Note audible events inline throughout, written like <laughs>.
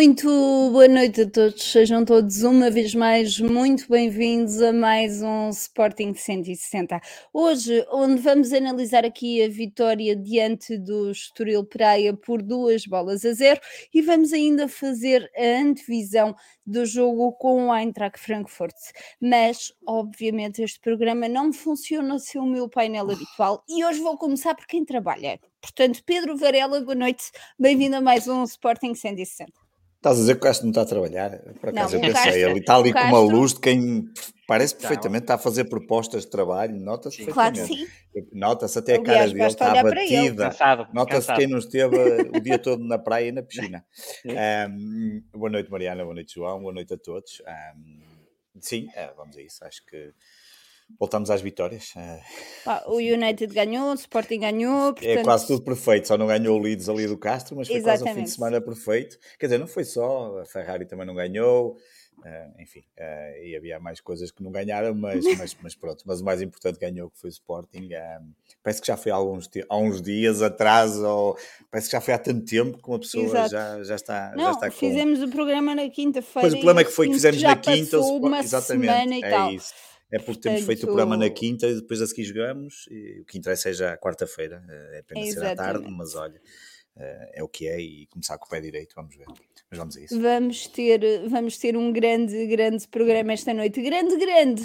Muito boa noite a todos, sejam todos uma vez mais muito bem-vindos a mais um Sporting 160. Hoje, onde vamos analisar aqui a vitória diante do Estoril Praia por duas bolas a zero e vamos ainda fazer a antevisão do jogo com o Eintracht Frankfurt. Mas, obviamente, este programa não funciona sem o meu painel habitual e hoje vou começar por quem trabalha. Portanto, Pedro Varela, boa noite, bem-vindo a mais um Sporting 160. Estás a dizer que o Castro não está a trabalhar? Por acaso não, eu pensei, Castro, ele está ali com uma luz de quem parece perfeitamente, está a fazer propostas de trabalho, nota-se Claro que sim. Nota-se até a cara dele, está abatida. Nota-se quem não esteve o dia todo na praia e na piscina. <laughs> Um, boa noite, Mariana, boa noite, João, boa noite a todos. Um, sim, é, vamos a isso, acho que voltamos às vitórias. Ah, o United ganhou, o Sporting ganhou. É portanto... É quase tudo perfeito, só não ganhou o Leeds ali do Castro, mas foi Exatamente. quase um fim de semana perfeito. Quer dizer, não foi só, a Ferrari também não ganhou, uh, enfim, uh, e havia mais coisas que não ganharam, mas, <laughs> mas, mas, pronto. Mas o mais importante ganhou, que foi o Sporting. Parece que já foi há, alguns, há uns dias atrás, ou parece que já foi há tanto tempo que uma pessoa já, já está. Não, já está com... fizemos o programa na quinta-feira. Pois o problema é que foi que fizemos na quinta, exatamente. é tal. isso é porque Portanto, temos feito o programa na quinta e depois a seguir jogamos. E o que interessa é já quarta-feira, eh, é apenas ser à tarde, mas olha, eh, é o que é e começar com o pé direito, vamos ver. Mas vamos a isso. Vamos ter, vamos ter um grande, grande programa esta noite. Grande, grande!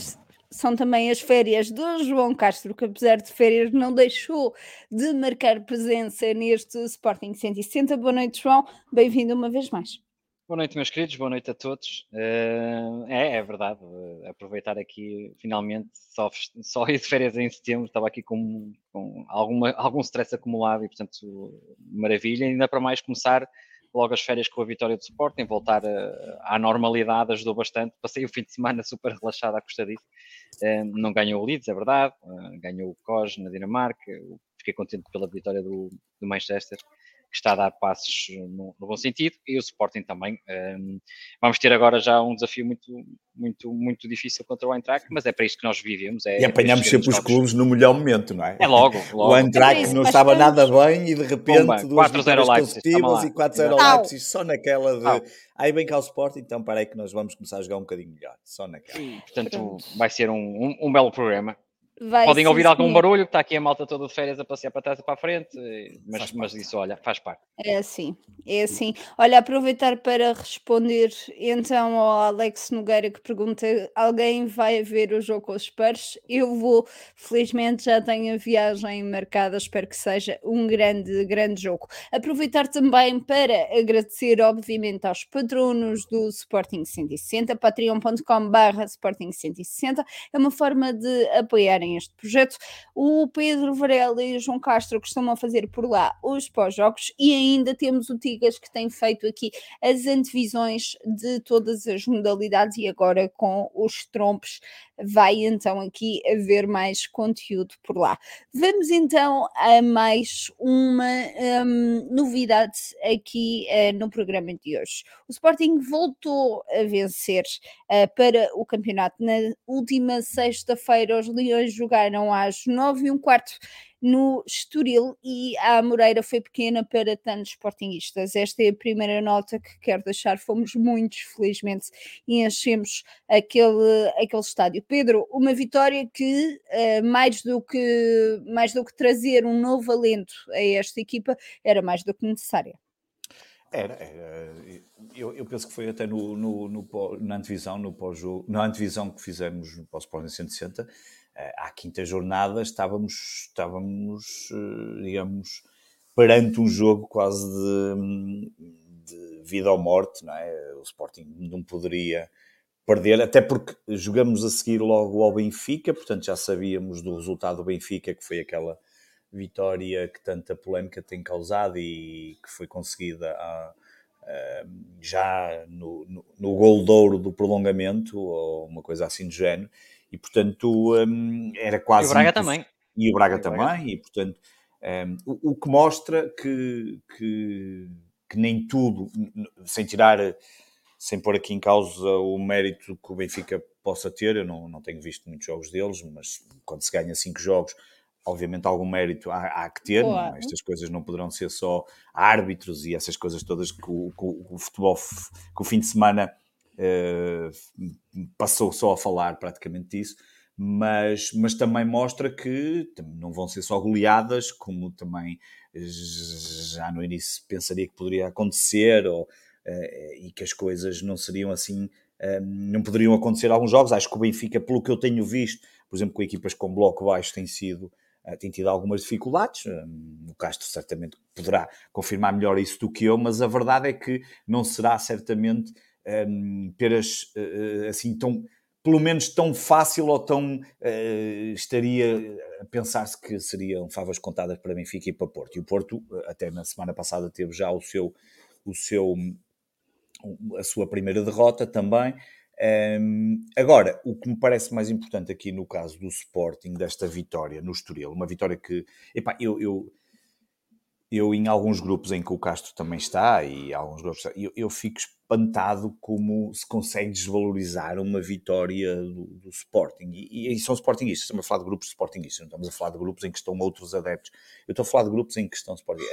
São também as férias do João Castro, que apesar de férias não deixou de marcar presença neste Sporting 160. Boa noite, João. Bem-vindo uma vez mais. Boa noite, meus queridos, boa noite a todos. Uh, é, é verdade, uh, aproveitar aqui finalmente, só, só ir de férias em setembro, estava aqui com, com alguma, algum stress acumulado e, portanto, maravilha. Ainda para mais começar logo as férias com a vitória do Sporting, voltar uh, à normalidade ajudou bastante. Passei o fim de semana <laughs> super relaxado à custa disso. não ganhou o Leeds, é verdade, ganhou o COS na Dinamarca, fiquei contente pela vitória do, do Manchester está a dar passos no, no bom sentido, e o Sporting também. Um, vamos ter agora já um desafio muito, muito, muito difícil contra o Eintracht, mas é para isto que nós vivemos. É, e apanhamos sempre os clubes no melhor momento, não é? É logo. logo. O Eintracht é não estava nada bem e de repente Pumba, duas vitórias consecutivas e 4-0 Leipzig só naquela de... Aí bem cá o Sporting, então parei que nós vamos começar a jogar um bocadinho melhor, só naquela. E, portanto, vai ser um, um, um belo programa. Vai Podem ouvir algum barulho, que está aqui a malta toda de férias a passear para trás e para a frente, mas, mas isso, olha, faz parte. É assim, é assim. Olha, aproveitar para responder então ao Alex Nogueira que pergunta: alguém vai ver o jogo com os Spurs? Eu vou, felizmente já tenho a viagem marcada, espero que seja um grande, grande jogo. Aproveitar também para agradecer, obviamente, aos patronos do Sporting 160, patreon.com/barra Sporting 160, é uma forma de apoiar este projeto. O Pedro Varela e o João Castro costumam fazer por lá os pós-jogos e ainda temos o Tigas que tem feito aqui as antevisões de todas as modalidades e agora com os trompos vai então aqui haver mais conteúdo por lá. Vamos então a mais uma um, novidade aqui uh, no programa de hoje. O Sporting voltou a vencer uh, para o campeonato. Na última sexta-feira, os Leões jogaram às nove e um quarto no Estoril e a Moreira foi pequena para tantos sportinguistas. Esta é a primeira nota que quero deixar. Fomos muitos, felizmente, e enchemos aquele, aquele estádio. Pedro, uma vitória que, uh, mais, do que mais do que trazer um novo alento a esta equipa, era mais do que necessária. Era, era eu, eu, penso que foi até no, no, no na antevisão, no pós na antevisão que fizemos no pós-Sporting 160, eh, à quinta jornada estávamos, estávamos eh, digamos, perante um jogo quase de, de, vida ou morte, não é? O Sporting não poderia perder, até porque jogamos a seguir logo ao Benfica, portanto já sabíamos do resultado do Benfica, que foi aquela vitória que tanta polémica tem causado e que foi conseguida a, a, já no, no, no gol de ouro do prolongamento, ou uma coisa assim do género, e portanto um, era quase. E o Braga também. E o Braga e também, Braga. e portanto um, o, o, que mostra que, que, que, nem tudo, sem tirar, sem pôr aqui em causa o mérito que o Benfica possa ter, eu não, não tenho visto muitos jogos deles, mas quando se ganha cinco jogos obviamente algum mérito há, há que ter, claro. estas coisas não poderão ser só árbitros e essas coisas todas que o, que o futebol, que o fim de semana passou só a falar praticamente disso, mas, mas também mostra que não vão ser só goleadas, como também já no início pensaria que poderia acontecer, ou, uh, e que as coisas não seriam assim, uh, não poderiam acontecer alguns jogos. Acho que o Benfica, pelo que eu tenho visto, por exemplo, com equipas com bloco baixo, tem sido tem tido algumas dificuldades. o Castro certamente poderá confirmar melhor isso do que eu, mas a verdade é que não será certamente um, peras assim tão pelo menos tão fácil ou tão uh, estaria a pensar-se que seriam favas contadas para Benfica e para Porto. E o Porto, eh, até na semana passada, teve já o seu, o seu, a sua primeira derrota também. Um, agora, o que me parece mais importante aqui no caso do Sporting, desta vitória no Estoril, uma vitória que, epá, eu, eu eu em alguns grupos em que o Castro também está e alguns grupos eu, eu fico espantado como se consegue desvalorizar uma vitória do, do Sporting. E, e, são Sportingistas, estamos a falar de grupos Sportingistas não estamos a falar de grupos em que estão outros adeptos. Eu estou a falar de grupos em que estão Sporting.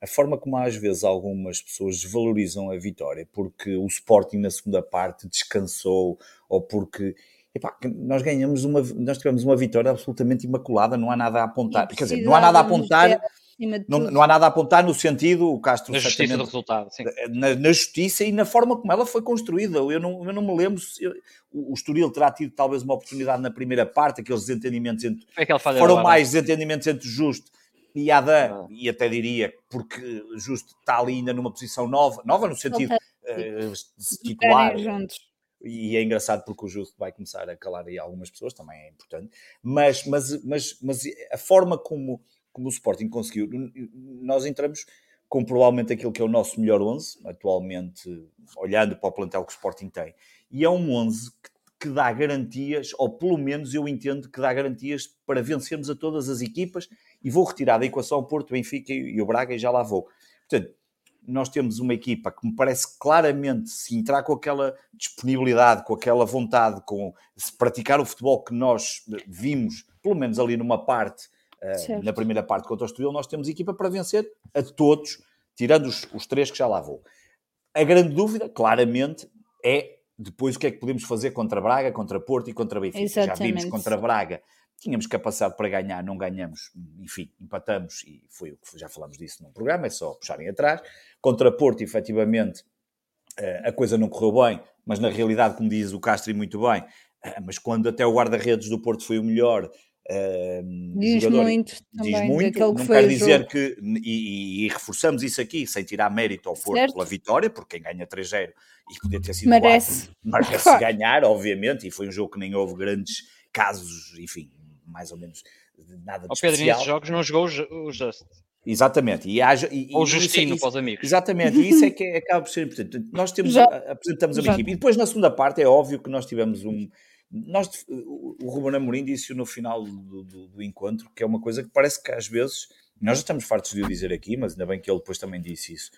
A forma como às vezes algumas pessoas desvalorizam a vitória porque o Sporting na segunda parte descansou ou porque Epá, nós ganhamos uma, nós tivemos uma vitória absolutamente imaculada, não há nada a apontar. Quer dizer, não há nada a apontar, não, não, há nada a apontar no sentido, o Castro... Na justiça do resultado, sim. Na, na, justiça e na forma como ela foi construída. Eu não, eu não me lembro se... Eu, o Estoril terá tido talvez uma oportunidade na primeira parte, aqueles desentendimentos entre... foram mais desentendimentos entre Justo e Adam, ah. e até diria, porque Justo está ali ainda numa posição nova, nova no sentido uh, de se titular. E é engraçado porque o Justo vai começar a calar aí algumas pessoas, também é importante. Mas, mas, mas, mas a forma como como o Sporting conseguiu, nós entramos com provavelmente aquilo que é o nosso melhor 11, atualmente, olhando para o plantel que o Sporting tem. E é um 11 que, que dá garantias, ou pelo menos eu entendo que dá garantias para vencermos a todas as equipas, e vou retirar da equação o Porto, Benfica e o Braga e já lá vou. Portanto, nós temos uma equipa que me parece claramente, se entrar com aquela disponibilidade, com aquela vontade, com se praticar o futebol que nós vimos, pelo menos ali numa parte, na primeira parte contra o Estoril, nós temos equipa para vencer a todos, tirando os, os três que já lá vou. A grande dúvida, claramente, é depois o que é que podemos fazer contra Braga, contra Porto e contra Benfica. Exatamente. Já vimos contra Braga, tínhamos capacidade para ganhar, não ganhamos, enfim, empatamos e foi o que já falamos disso no programa, é só puxarem atrás. Contra Porto, efetivamente, eh, a coisa não correu bem, mas na realidade, como diz o Castro e muito bem, eh, mas quando até o guarda-redes do Porto foi o melhor, Uh, diz jogador, muito diz também, muito, não que quer dizer jogo. que, e, e, reforçamos isso aqui, sem tirar mérito ao Porto certo. pela vitória, porque quem ganha 3-0 e podia ter sido merece, 4, <laughs> merece <laughs> ganhar, obviamente, e foi um jogo que nem houve grandes casos, enfim, mais ou menos nada de o Pedro, nesses jogos não jogou o Just. Exatamente. E haja, e, Ou Justino para os amigos. Exatamente. E isso é que é, acaba por ser importante. Nós temos, <laughs> Já. apresentamos uma equipe. E depois, na segunda parte, é óbvio que nós tivemos um nós, o Ruben Amorim disse no final do, do, do, encontro que é uma coisa que parece que às vezes, nós já estamos fartos de o dizer aqui, mas ainda bem que ele depois também disse isso.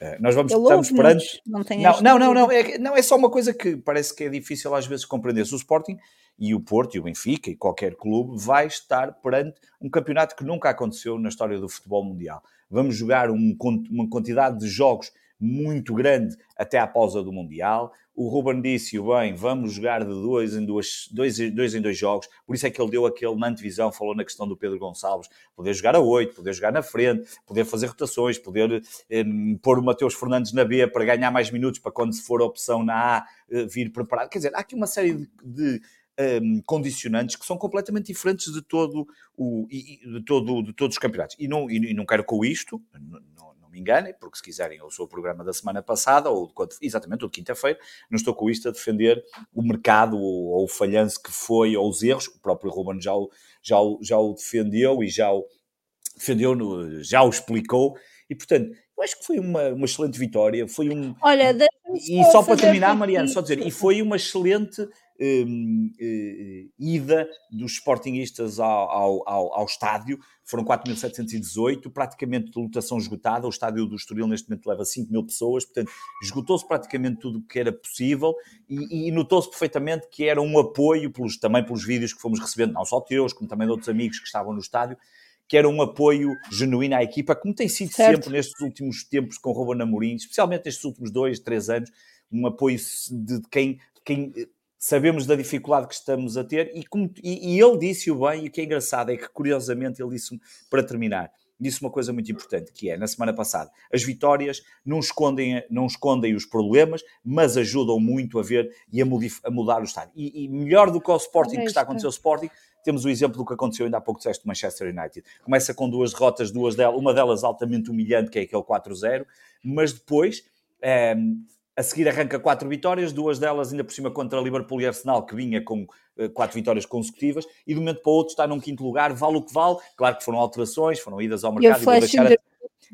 Uh, nós vamos, estamos perante. Não, não, não, não, não, é, não, é só uma coisa que parece que é difícil às vezes compreender. Se o Sporting e o Porto e o Benfica e qualquer clube vai estar perante um campeonato que nunca aconteceu na história do futebol mundial. Vamos jogar um, uma quantidade de jogos muito grande até à pausa do Mundial. O Ruben disse bem, vamos jogar de dois em, dois, dois, dois em dois jogos, por isso é que ele deu aquele na antevisão, falou na questão do Pedro Gonçalves, poder jogar a oito, poder jogar na frente, poder fazer rotações, poder eh, pôr o Mateus Fernandes na B para ganhar mais minutos, para quando se for a opção na A eh, vir preparado. Quer dizer, há aqui uma série de, de um, ehm, condicionantes que são completamente diferentes de todo o de, todo, de todos os campeonatos. E não, e não quero com isto, não, me enganem, porque se quiserem eu sou o programa da semana passada, ou de, exatamente, ou de quinta-feira, não estou com isto a defender o mercado, ou, ou, o falhanço que foi, ou os erros, o próprio Ruben já o, já o, já o defendeu e já o defendeu, no, já o explicou, e portanto, eu acho que foi uma, uma excelente vitória, foi um... Olha, e só para terminar, Mariana, só dizer, e foi uma excelente ida dos Sportingistas ao, ao, ao, ao estádio, foram 4.718, praticamente de lotação esgotada, o estádio do Estoril neste momento leva 5 mil pessoas, portanto esgotou-se praticamente tudo o que era possível. E, e notou-se perfeitamente que era um apoio, pelos, também pelos vídeos que fomos recebendo, não só teus, como também de outros amigos que estavam no estádio, que era um apoio genuíno à equipa, como tem sido certo. sempre nestes últimos tempos com o Ruben Amorim, especialmente nestes últimos dois, três anos, um apoio de quem, quem sabemos da dificuldade que estamos a ter e, como, e, e ele disse-o bem, e o que é engraçado é que, curiosamente, ele disse para terminar, disse uma coisa muito importante, que é, na semana passada, as vitórias não escondem, não escondem os problemas, mas ajudam muito a ver e a, a mudar o estado. E, e, melhor do que o Sporting, que está a acontecer ao Sporting, temos o exemplo do que aconteceu ainda há pouco disseste do Manchester United. Começa com duas derrotas, duas delas, uma delas altamente humilhante, que é aquele 4-0, mas depois... É, a seguir arranca quatro vitórias, duas delas ainda por cima contra Liverpool e Arsenal, que vinha com uh, quatro vitórias consecutivas, e de um momento para o outro está num quinto lugar, vale o que vale. Claro que foram alterações, foram idas ao mercado. E a deixar a...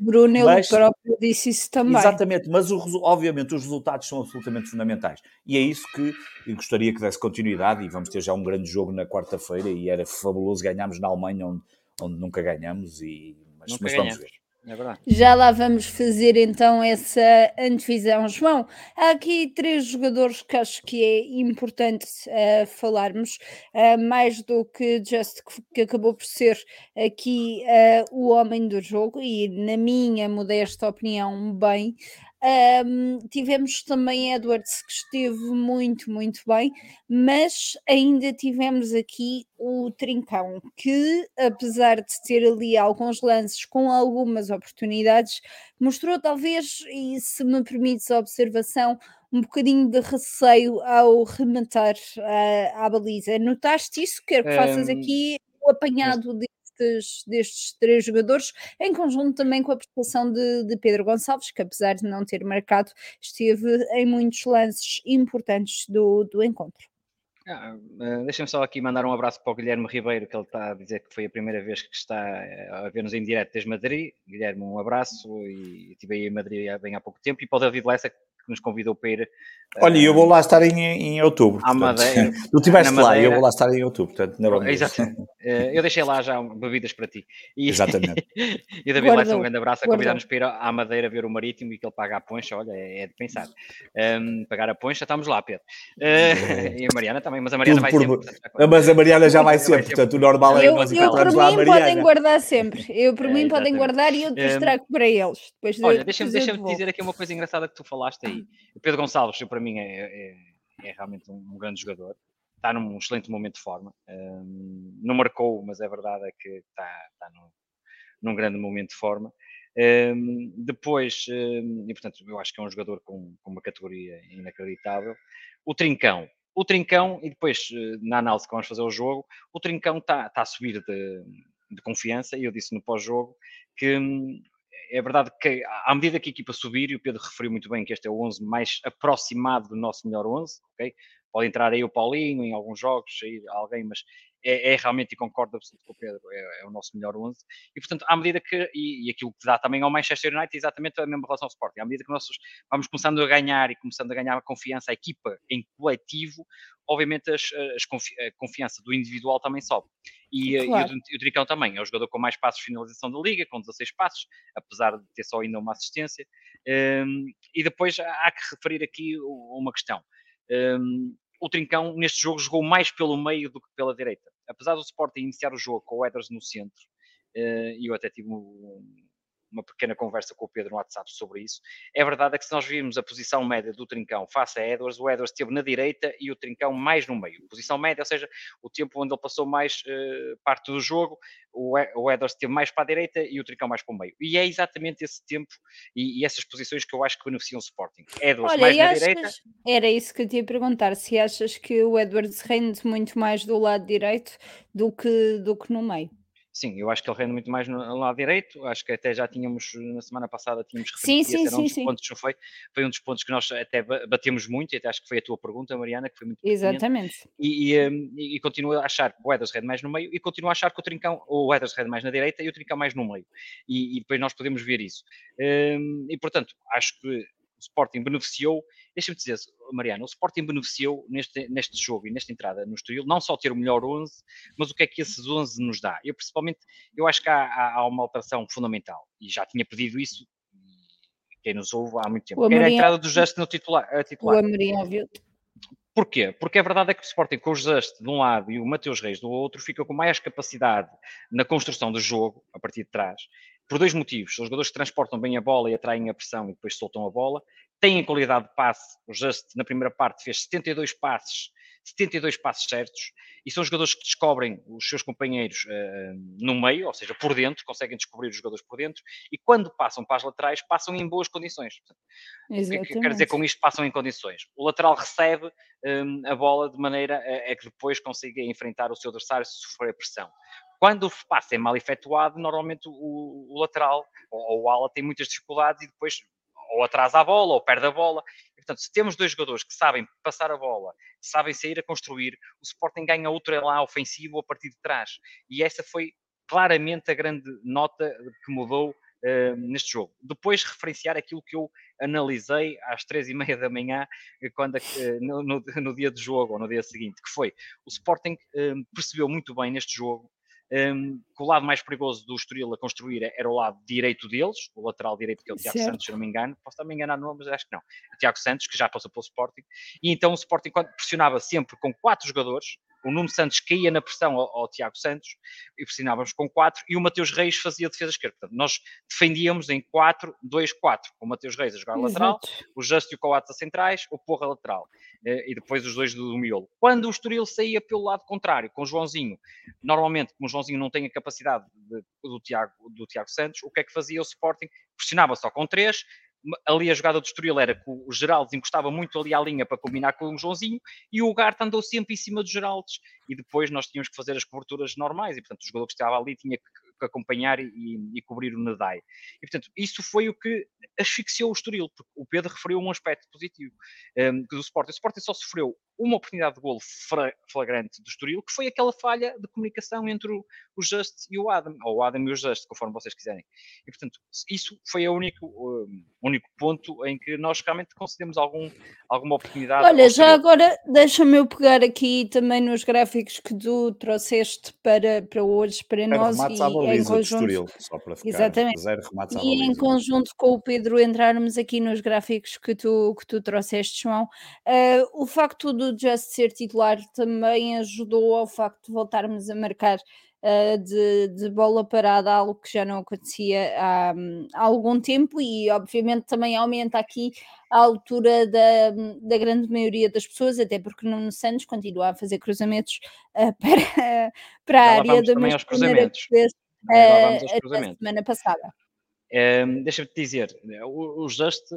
Bruno, mas, ele próprio disse isso também. Exatamente, mas o, obviamente os resultados são absolutamente fundamentais. E é isso que eu gostaria que desse continuidade, e vamos ter já um grande jogo na quarta-feira, e era fabuloso ganharmos na Alemanha, onde, onde nunca ganhamos, e, mas, mas vamos ver. É verdade. Já lá vamos fazer então essa antevisão. João, há aqui três jogadores que acho que é importante uh, falarmos, uh, mais do que Just, que acabou por ser aqui uh, o homem do jogo, e na minha modesta opinião, bem. Um, tivemos também Edwards que esteve muito, muito bem, mas ainda tivemos aqui o Trincão, que apesar de ter ali alguns lances com algumas oportunidades, mostrou talvez, e se me permites a observação, um bocadinho de receio ao rematar uh, à baliza. Notaste isso? Quero que faças aqui o apanhado de destes, destes três jogadores, em conjunto também com a prestação de, de Pedro Gonçalves, que apesar de não ter marcado, esteve em muitos lances importantes do, do encontro. Ah, uh, Deixa-me só aqui mandar um abraço para o Guilherme Ribeiro, que ele está a dizer que foi a primeira vez que está eh, a ver-nos em direto desde Madrid. Guilherme, um abraço e estive aí em Madrid bem há pouco tempo. E para o David Lessa, que nos convidou para ir. Olha, eu vou lá estar em, em outubro. À Madeira. <laughs> Tu estiveste lá, eu vou lá estar em outubro, portanto, não Exato. Uh, <laughs> eu deixei lá já bebidas para ti. E, <laughs> Exatamente. e David Lessa, um grande abraço a convidar-nos para ir à Madeira ver o Marítimo e que ele paga a poncha. Olha, é, é de pensar. Um, ehm, pagar a poncha, estamos lá, Pedro. Uh, e a Mariana também, mas a Mariana Tudo vai por... sempre. Portanto, mas a Mariana já vai sempre, portanto, o normal é eu, nós encontrarmos lá a Mariana. podem guardar sempre. Eu, por é, mim, podem guardar e eu um, ehm, trago para eles. Depois olha, deixa-me deixa dizer aqui uma coisa engraçada que tu falaste aí. O Pedro Gonçalves para mim, é, é, é realmente um, grande jogador. Está num excelente momento de forma. Um, não marcou, mas é verdade é que está, está num, num grande momento de forma. Um, depois, um, e portanto, eu acho que é um jogador com, com, uma categoria inacreditável. O Trincão. O Trincão, e depois, eh, na análise que vamos fazer o jogo, o Trincão está, está a subir de, de confiança, e eu disse no pós-jogo que hum, é verdade que à medida que a equipa subir, e o Pedro referiu muito bem que este é o 11 mais aproximado do nosso melhor 11, ok? Pode entrar aí o Paulinho em alguns jogos, aí alguém, mas é, é, realmente, e concordo absolutamente com o Pedro, é, é, o nosso melhor 11. E, portanto, à medida que, e, e, aquilo que dá também ao Manchester United, exatamente a mesma relação ao Sporting, à medida que nós vamos começando a ganhar e começando a ganhar a confiança, a equipa em coletivo, obviamente as, as confi a confiança do individual também sobe. E, claro. e, o, o Tricão também, é o jogador com mais passos de finalização da liga, com 16 passos, apesar de ter só ainda uma assistência. Um, e depois há que referir aqui uma questão. Um, o Trincão neste jogo jogou mais pelo meio do que pela direita. Apesar do Sporting iniciar o jogo com o Eders no centro, eh, e eu até tive um, uma pequena conversa com o Pedro no WhatsApp sobre isso. É verdade é que se nós virmos a posição média do Trincão face a Edwards, o Edwards esteve na direita e o Trincão mais no meio. Posição média, ou seja, o tempo onde ele passou mais uh, parte do jogo, o, o Edwards esteve mais para a direita e o Trincão mais para o meio. E é exatamente esse tempo e, e essas posições que eu acho que beneficiam o Sporting. Edwards Olha, mais na achas, direita. Era isso que eu te ia perguntar, se achas que o Edwards rende muito mais do lado direito do que, do que no meio. Sim, eu acho que ele rende muito mais no, lado direito. Acho que até já tínhamos, na semana passada, tínhamos referido sim, sim, sim, um sim. pontos, foi, foi um dos pontos que nós até batemos muito, e até acho que foi a tua pergunta, Mariana, que foi muito Exatamente. E, e, hum, e, e continuo a achar que o Eders rende mais no meio e continuo a achar que o Trincão, o Eders rende mais na direita e o Trincão mais no meio. E, e depois nós podemos ver isso. Um, e portanto, acho que o Sporting beneficiou, deixa-me dizer, Mariano, o Sporting beneficiou neste, neste jogo e nesta entrada no Estoril, não só ter o melhor 11, mas o que é que esses 11 nos dá. Eu, principalmente, eu acho que há, há, uma alteração fundamental, e já tinha pedido isso, quem nos ouve há muito tempo, que era a entrada do Just no titular. titular. O Amorim ouviu Porquê? Porque a verdade é que o Sporting com o Just de um lado e o Mateus Reis do outro fica com mais capacidade na construção do jogo, a partir de trás, por dois motivos. Os jogadores que transportam bem a bola e atraem a pressão e depois soltam a bola, têm qualidade de passe. O Just, na primeira parte, fez 72 passes 72 passos certos, e são jogadores que descobrem os seus companheiros uh, no meio, ou seja, por dentro, conseguem descobrir os jogadores por dentro, e quando passam para as laterais, passam em boas condições. Exatamente. O que, é que quer dizer com isto? Passam em condições. O lateral recebe um, a bola de maneira a, a que depois consiga enfrentar o seu adversário se sofrer pressão. Quando o passe é mal efetuado, normalmente o, o lateral ou, ou o ala tem muitas dificuldades e depois ou atrasa a bola ou perde a bola. E, portanto, se temos dois jogadores que sabem passar a bola, sabem sair a construir, o Sporting ganha outro elan ofensivo a partir de trás. E essa foi claramente a grande nota que mudou uh, neste jogo. Depois referenciar aquilo que eu analisei às três e meia da manhã, quando, uh, no, no, no, dia de jogo ou no dia seguinte, que foi o Sporting uh, percebeu muito bem neste jogo um, que o lado mais perigoso do Estoril a construir era o lado direito deles, o lateral direito, que é o Tiago certo. Santos, se não me engano. Posso estar me enganar no nome, mas acho que não. O Tiago Santos, que já passou pelo Sporting. E então o Sporting pressionava sempre com quatro jogadores, o Nuno Santos caía na pressão ao, ao, Tiago Santos e pressionávamos com 4 e o Mateus Reis fazia defesa esquerda. Portanto, nós defendíamos em 4-2-4, com o Mateus Reis a jogar Exato. lateral, o Just e o Coates a centrais, o Porra lateral eh, e depois os dois do, do miolo. Quando o Estoril saía pelo lado contrário, com o Joãozinho, normalmente, como o Joãozinho não tem a capacidade de, do, Tiago, do Tiago Santos, o que é que fazia o Sporting? Pressionava só com 3, ali a jogada do Estoril era que o Geraldes encostava muito ali à linha para combinar com o Joãozinho e o Garte andou sempre em cima do Geraldes e depois nós tínhamos que fazer as coberturas normais e portanto o jogador que estava ali tinha que, acompanhar e, e, cobrir o Nadai. E portanto isso foi o que asfixiou o Estoril, porque o Pedro referiu um aspecto positivo um, do Sporting. O Sporting só sofreu uma oportunidade de golo flagrante do Estoril, que foi aquela falha de comunicação entre o, Just e o Adam, ou o Adam e o Just, conforme vocês quiserem. E, portanto, isso foi o único, um, único ponto em que nós realmente concedemos algum, alguma oportunidade. Olha, já agora deixa-me eu pegar aqui também nos gráficos que tu trouxeste para, para hoje, para nós, e em conjunto... Estoril, só para ficar Exatamente. zero remates à E em conjunto com o Pedro entrarmos aqui nos gráficos que tu, que tu trouxeste, João, uh, o facto do Just ser titular também ajudou ao facto de voltarmos a marcar uh, de, de, bola parada, algo que já não acontecia há, há, algum tempo, e obviamente também aumenta aqui a altura da, da grande maioria das pessoas, até porque Nuno Santos continua a fazer cruzamentos uh, <laughs> para, para a área da mesma que fez uh, a semana passada. Um, Deixa-me te dizer, o, o Just, uh,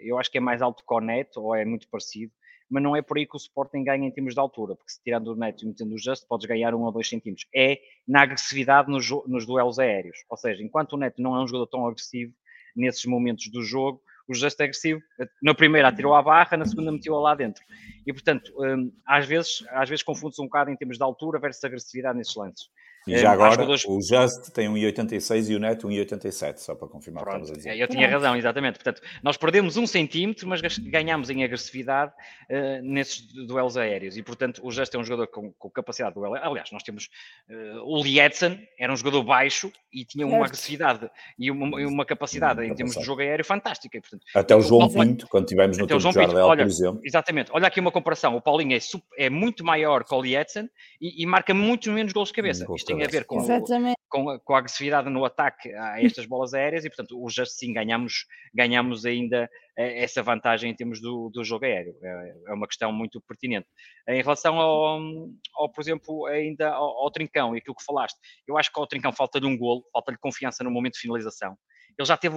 eu acho que é mais alto que o Neto, ou é muito parecido, mas não é por aí que o Sporting ganha em termos de altura, porque se tirando o Neto e metendo o Just, podes ganhar um ou dois centímetros. É na agressividade nos, nos duelos aéreos, ou seja, enquanto o Neto não é um jogador tão agressivo nesses momentos do jogo, o Just é agressivo. Na primeira atirou à barra, na segunda meteu-a lá dentro. E, portanto, um, às vezes, às vezes confunde-se um bocado em termos de altura versus agressividade nesses lances. E é, já agora, jogadores... o Just tem 1,86 e o Neto 1,87, só para confirmar Pronto, o que dizer. Eu tinha razão, exatamente. Portanto, nós perdemos um centímetro, mas ganhamos em agressividade uh, nesses duelos aéreos. E, portanto, o Just é um jogador com, com capacidade de duelo. Aliás, nós temos uh, o Lietzen, era um jogador baixo e tinha uma agressividade e uma, uma capacidade em termos de jogo aéreo fantástica. E, portanto, Até o João Pinto, quando tivemos no tempo de Jardel, olha, por exemplo. Exatamente. Olha aqui uma comparação. O Paulinho é, super, é muito maior que o Lietzen e, e marca muito menos gols de cabeça. Isto tem a ver com, com, com, a agressividade no ataque a estas bolas aéreas e, portanto, o Just sim ganhamos, ganhamos ainda eh, essa vantagem em termos do, do jogo aéreo. É, é, uma questão muito pertinente. Em relação ao, ao por exemplo, ainda ao, ao, Trincão e aquilo que falaste, eu acho que ao Trincão falta-lhe um golo, falta-lhe confiança no momento de finalização. Ele já teve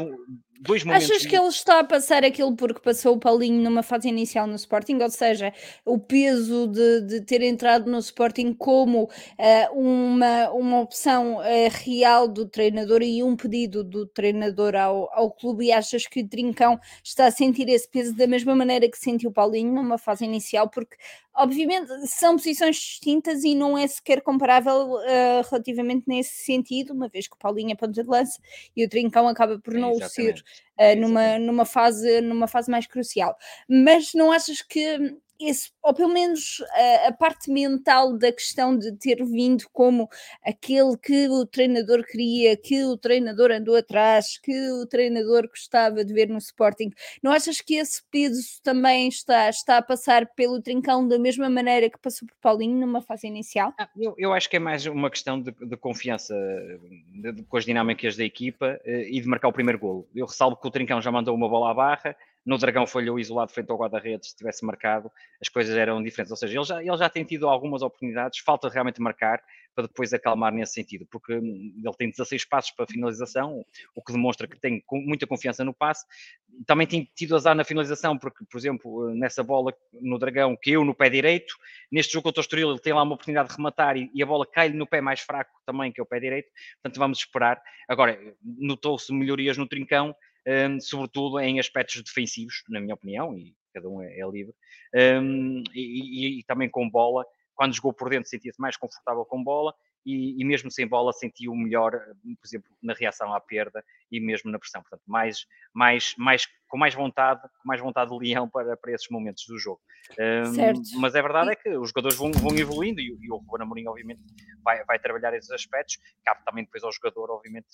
dois momentos. Achas que ele está a passar aquilo porque passou o Paulinho numa fase inicial no Sporting? Ou seja, o peso de, de ter entrado no Sporting como uh, uma, uma opção uh, real do treinador e um pedido do treinador ao, ao clube, e achas que o Trincão está a sentir esse peso da mesma maneira que sentiu o Paulinho numa fase inicial? Porque obviamente são posições distintas e não é sequer comparável uh, relativamente nesse sentido, uma vez que o Paulinho é ponta de lança e o Trincão acaba acaba por não o ser uh, numa, numa, fase, numa fase mais crucial. Mas não achas que esse, ou pelo menos a, a, parte mental da questão de ter vindo como aquele que o treinador queria, que o treinador andou atrás, que o treinador gostava de ver no Sporting. Não achas que esse peso também está, está a passar pelo trincão da mesma maneira que passou por Paulinho numa fase inicial? Ah, eu, eu, acho que é mais uma questão de, de confiança de, de, com as dinâmicas da equipa eh, e de marcar o primeiro golo. Eu ressalvo que o trincão já mandou uma bola à barra no Dragão falhou isolado frente ao guarda-redes, se tivesse marcado, as coisas eram diferentes. Ou seja, ele já, ele já tem tido algumas oportunidades, falta realmente marcar para depois acalmar nesse sentido, porque hum, ele tem 16 passos para finalização, o que demonstra que tem muita confiança no passe. Também tem tido azar na finalização, porque, por exemplo, nessa bola no Dragão, caiu no pé direito. Neste jogo contra o Estoril, ele tem lá uma oportunidade de rematar e, e a bola cai-lhe no pé mais fraco também, que é o pé direito. Portanto, vamos esperar. Agora, notou-se melhorias no trincão, um, sobretudo em aspectos defensivos, na minha opinião, e cada um é, é livre, um, e, e, e, também com bola. Quando jogou por dentro, sentia-se mais confortável com bola e, e, mesmo sem bola sentiu melhor, por exemplo, na reação à perda e mesmo na pressão. Portanto, mais, mais, mais, com mais vontade, com mais vontade de leão <laughs> para, para esses momentos do jogo. Um, mas a verdade é que os jogadores vão, vão evoluindo e, e o Ruben Amorim, obviamente, vai, vai trabalhar esses aspectos. Cabe também depois ao jogador, obviamente,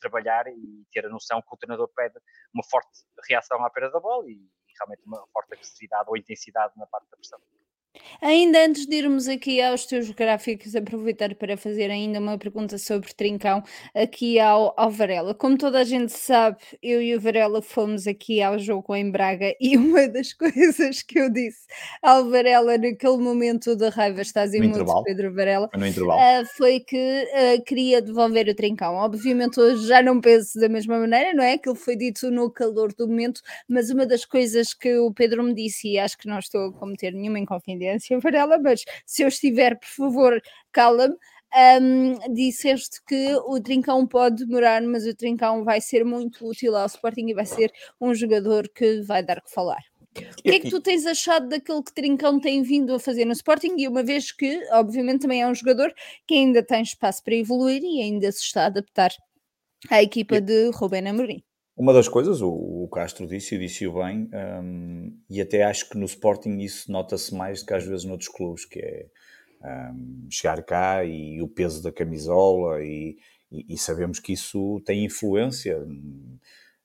trabalhar e ter a noção que o treinador pede uma forte reação à perda da bola e, e realmente uma forte agressividade ou intensidade na parte da pressão. Ainda antes de irmos aqui aos teus gráficos, aproveitar para fazer ainda uma pergunta sobre Trincão aqui ao, ao Varela. Como toda a gente sabe, eu e o Varela fomos aqui ao jogo em Braga e <laughs> uma das coisas que eu disse ao Varela naquele momento da raiva, estás em muito, Pedro Varela, foi. Uh, foi que uh, queria devolver o Trincão. Obviamente hoje já não penso da mesma maneira, não é? Aquilo foi dito no calor do momento, mas uma das coisas que o Pedro me disse, e acho que não estou a cometer nenhuma inconfidência, confidência, <laughs> Varela, mas se eu estiver, por favor, cala-me. Um, disseste que o Trincão pode demorar, mas o Trincão vai ser muito útil ao Sporting e vai ser um jogador que vai dar que falar. O que é que tu tens achado daquilo que Trincão tem vindo a fazer no Sporting? E uma vez que, obviamente, também é um jogador que ainda tem espaço para evoluir e ainda se está a adaptar à equipa de Rubén Amorim. Uma das coisas, o, o Castro disse e disse-o bem, um, e até acho que no Sporting isso nota-se mais do que às vezes noutros clubes, que é um, chegar cá e o peso da camisola, e, e, e sabemos que isso tem influência.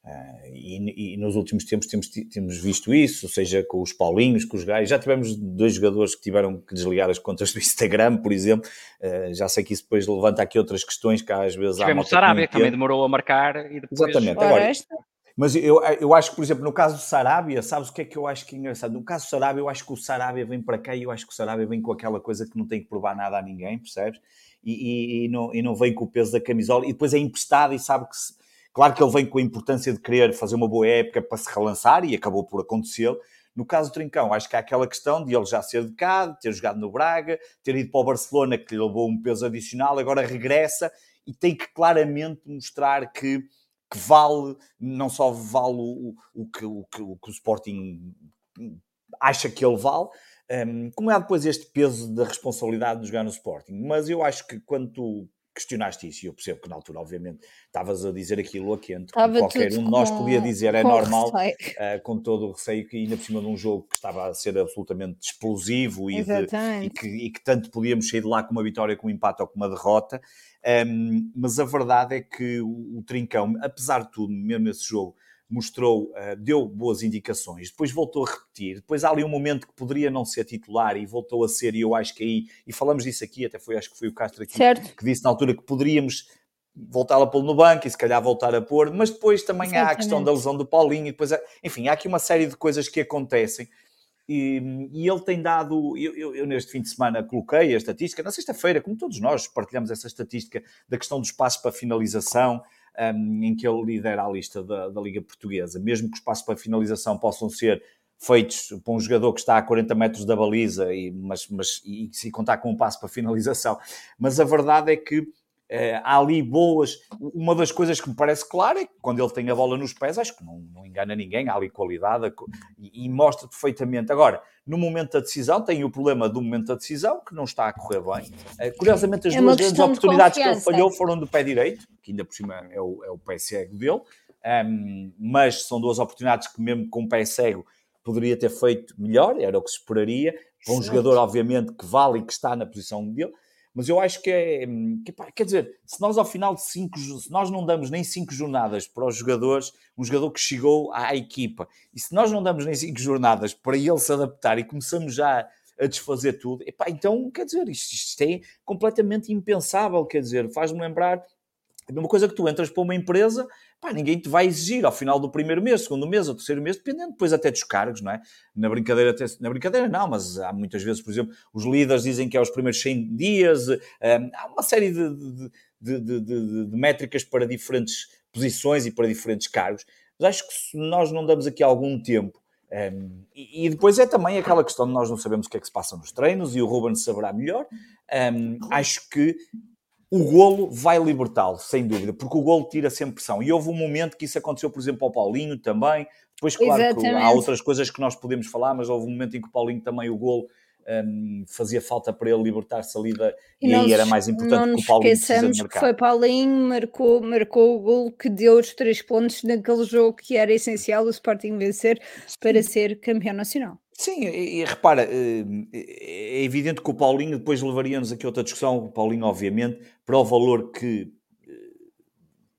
Uh, e, e, nos últimos tempos temos, temos visto isso, seja com os Paulinhos, com os gajos. Já tivemos dois jogadores que tiveram que desligar as contas do Instagram, por exemplo. Uh, já sei que isso depois levanta aqui outras questões que às vezes tivemos há. Sarabia, que também demorou a marcar e depois. Exatamente. Agora, mas eu, eu acho que, por exemplo, no caso do Sarabia, sabes o que é que eu acho que é engraçado? No caso do Sarabia, eu acho que o Sarabia vem para cá e eu acho que o Sarabia vem com aquela coisa que não tem que provar nada a ninguém, percebes? E, e, e não, e não vem com o peso da camisola e depois é emprestado e sabe que. Se, Claro que ele vem com a importância de querer fazer uma boa época para se relançar e acabou por acontecer. No caso do Trincão, acho que há aquela questão de ele já ser de cá, ter jogado no Braga, ter ido para o Barcelona, que lhe levou um peso adicional, agora regressa e tem que claramente mostrar que, que vale, não só vale o, o, que, o, que, o que o Sporting acha que ele vale, um, como é depois este peso da responsabilidade de jogar no Sporting. Mas eu acho que quando tu questionaste isso e eu percebo que na altura, obviamente, estavas a dizer aquilo a quente, qualquer um de nós podia dizer, é normal, uh, com todo o receio que ainda por cima de um jogo que estava a ser absolutamente explosivo e, de, e, que, e, que, tanto podíamos sair de lá com uma vitória, com um empate ou com uma derrota, um, mas a verdade é que o, o Trincão, apesar de tudo, mesmo esse jogo, mostrou, uh, deu boas indicações, depois voltou a repetir, depois há ali um momento que poderia não ser titular e voltou a ser, e eu acho que aí, e falamos disso aqui, até foi, acho que foi o Castro aqui, certo. que disse na altura que poderíamos voltar a pô-lo no banco e se calhar voltar a pôr, mas depois também Exatamente. há a questão da lesão do Paulinho, e depois, há, enfim, há aqui uma série de coisas que acontecem, e, e, ele tem dado. Eu, eu, eu, neste fim de semana coloquei a estatística, na sexta-feira, como todos nós partilhamos essa estatística da questão dos passos para finalização, um, em que ele lidera a lista da, da Liga Portuguesa. Mesmo que os passos para finalização possam ser feitos por um jogador que está a 40 metros da baliza, e, mas, mas e se contar com um passo para finalização. Mas a verdade é que Uh, há ali boas. Uma das coisas que me parece clara é que quando ele tem a bola nos pés, acho que não, não engana ninguém, há ali qualidade e, e, mostra perfeitamente. Agora, no momento da decisão, tem o problema do momento da decisão, que não está a correr bem. Uh, curiosamente, as é duas grandes oportunidades que ele falhou foram do pé direito, que ainda por cima é o, é o pé cego dele. um, mas são duas oportunidades que, mesmo com o pé cego, poderia ter feito melhor, era o que se esperaria, para um jogador, obviamente, que vale e que está na posição dele. Mas eu acho que é. Que, pá, quer dizer, se nós ao final de cinco. Se nós não damos nem cinco jornadas para os jogadores, um jogador que chegou à equipa, e se nós não damos nem cinco jornadas para ele se adaptar e começamos já a desfazer tudo, epá, então, quer dizer, isto, isto é completamente impensável. Quer dizer, faz-me lembrar a mesma coisa que tu entras para uma empresa, pá, ninguém te vai exigir ao final do primeiro mês, segundo mês ou terceiro mês, dependendo depois até dos cargos, não é? Na brincadeira, até, na brincadeira não, mas há muitas vezes, por exemplo, os líderes dizem que é os primeiros 100 dias, um, há uma série de, de, de, de, métricas para diferentes posições e para diferentes cargos, mas acho que se nós não damos aqui algum tempo um, e, e, depois é também aquela questão de nós não sabemos o que é que se passa nos treinos e o Ruben saberá melhor. Um, acho que o golo vai libertá-lo, sem dúvida, porque o golo tira sempre pressão. E houve um momento que isso aconteceu, por exemplo, ao Paulinho também. Depois, claro, há outras coisas que nós podemos falar, mas houve um momento em que o Paulinho também, o golo, um, fazia falta para ele libertar-se ali da, e, e aí era mais importante que o Paulinho esqueçamos que foi Paulinho, marcou, marcou o gol que deu os três pontos naquele jogo que era essencial o Sporting vencer para ser campeão nacional. Sim, e, e, repara, eh, é evidente que o Paulinho, depois levaríamos aqui outra discussão, o Paulinho, obviamente, para o valor que eh,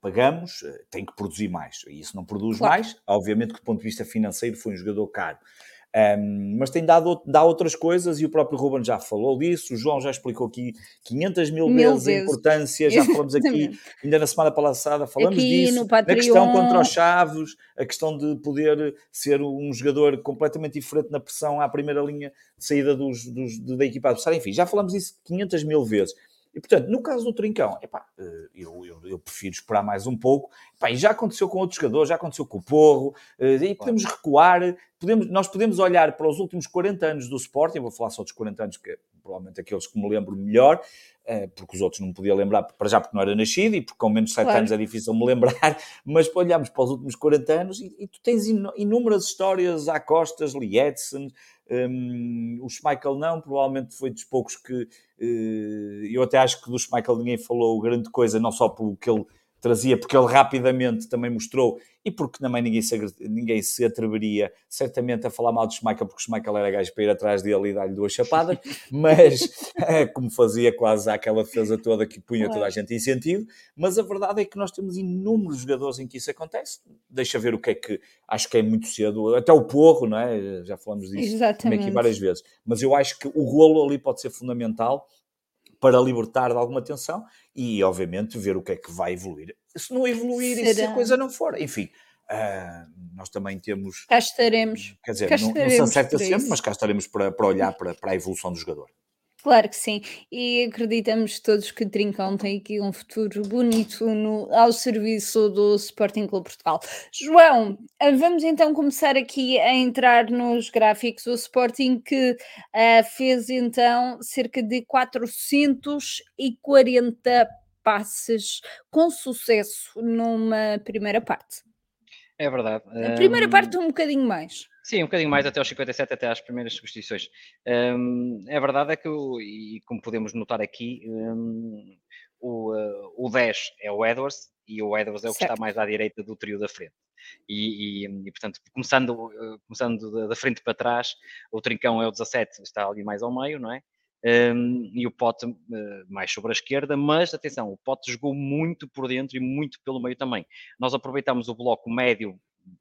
pagamos, eh, tem que produzir mais. E isso não produz claro. mais, obviamente que do ponto de vista financeiro foi um jogador caro. Um, mas tem dado dá outras coisas e o próprio Ruben já falou disso, o João já explicou aqui 500 mil, vezes, a importância, já falamos aqui, ainda na semana passada falamos aqui disso, na questão contra os Chaves, a questão de poder ser um jogador completamente diferente na pressão à primeira linha de saída dos, dos, da equipa adversária, enfim, já falamos disso 500 mil vezes. E, portanto, no caso do Trincão, epá, eh, eu, eu, eu, prefiro esperar mais um pouco. Epá, e já aconteceu com outros jogadores, já aconteceu com o Porro, eh, e podemos recuar. Podemos, nós podemos olhar para os últimos 40 anos do Sporting, vou falar só dos 40 anos, que é provavelmente aqueles que me lembro melhor, eh, porque os outros não me podia lembrar, para já porque não era nascido e porque com menos de 7 claro. anos é difícil me lembrar, <laughs> mas olhamos para os últimos 40 anos e, e tu tens inúmeras histórias à costas, Lietzen, um, o Schmeichel não, provavelmente foi dos poucos que uh, eu até acho que do Schmeichel ninguém falou grande coisa, não só pelo que ele trazia, porque ele rapidamente também mostrou, e porque também ninguém se, ninguém se atreveria certamente a falar mal de Schmeichel, porque Schmeichel era gajo para ir atrás dele e dar-lhe duas chapadas, <laughs> mas é, <laughs> como fazia quase aquela defesa toda que punha toda a gente em sentido, mas a verdade é que nós temos inúmeros jogadores em que isso acontece, deixa ver o que é que, acho que é muito cedo, até o Porro, não é? Já falamos disso também aqui várias vezes, mas eu acho que o golo ali pode ser fundamental, para libertar de alguma tensão e, obviamente, ver o que é que vai evoluir. Se não evoluir Será? e se a coisa não for, enfim, uh, nós também temos. Cá estaremos. Quer dizer, cá não, não se acerta sempre, mas cá estaremos para, para olhar para, para a evolução do jogador. Claro que sim, e acreditamos todos que Trincão tem aqui um futuro bonito no, ao serviço do Sporting Clube Portugal. João, eh, vamos então começar aqui a entrar nos gráficos. O Sporting que uh, fez então cerca de 440 passes com sucesso numa primeira parte. É verdade. A primeira um... parte um bocadinho mais. Sim, um bocadinho mais até aos 57, até às primeiras substituições. Um, a verdade é que, e como podemos notar aqui, um, o, uh, o 10 é o Edwards e o Edwards é o que certo. está mais à direita do trio da frente. E, e, e portanto, começando, uh, começando da, da, frente para trás, o Trincão é o 17, está ali mais ao meio, não é? Um, e o Pote uh, mais sobre a esquerda, mas atenção, o Pote jogou muito por dentro e muito pelo meio também. Nós aproveitamos o bloco médio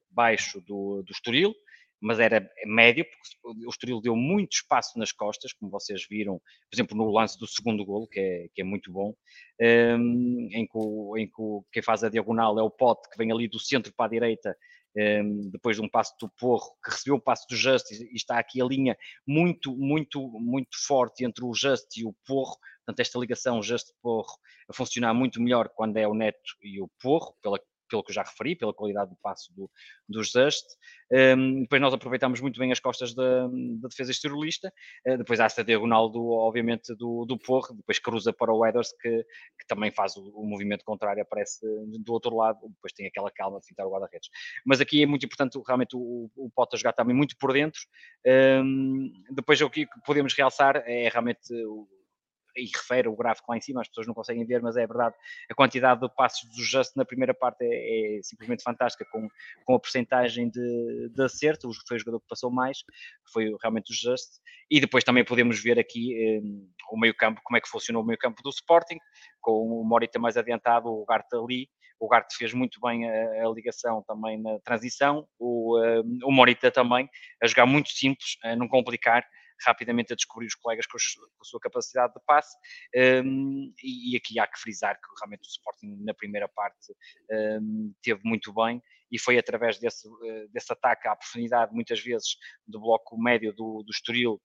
baixo do, do Estoril, mas era médio, porque o Estoril deu muito espaço nas costas, como vocês viram, por exemplo, no lance do segundo golo, que é, que é muito bom, um, em, que o, em que o, quem faz a diagonal é o Pote, que vem ali do centro para a direita, um, depois de um passo do Porro, que recebeu o passo do Just, e está aqui a linha muito, muito, muito forte entre o Just e o Porro, portanto esta ligação Just-Porro a funcionar muito melhor quando é o Neto e o Porro, pela pelo que eu já referi, pela qualidade do passo do, do Just. Um, depois nós aproveitamos muito bem as costas da, da defesa exteriorista. Uh, depois há esta diagonal, do, obviamente, do, do Porro. Depois cruza para o Eders, que, que também faz o, o, movimento contrário, aparece do outro lado. Depois tem aquela calma de fintar o guarda-redes. Mas aqui é muito importante, realmente, o, o Potter jogar também muito por dentro. Um, depois o que podemos realçar é realmente o e refere o gráfico lá em cima, as pessoas não conseguem ver, mas é verdade, a quantidade de passos do Just na primeira parte é, é simplesmente fantástica, com, com a percentagem de, de acerto, foi o jogador que passou mais, foi realmente o Just, e depois também podemos ver aqui um, o meio campo, como é que funcionou o meio campo do Sporting, com o Morita mais adiantado, o Gart ali, o Gart fez muito bem a, a ligação também na transição, o, um, o Morita também, a jogar muito simples, a não complicar, rapidamente a descobrir os colegas com, os, com a sua capacidade de passe. Um, e, e, aqui há que frisar que realmente o Sporting na primeira parte um, teve muito bem e foi através desse, eh, desse ataque à profundidade, muitas vezes, do bloco médio do, do Estoril,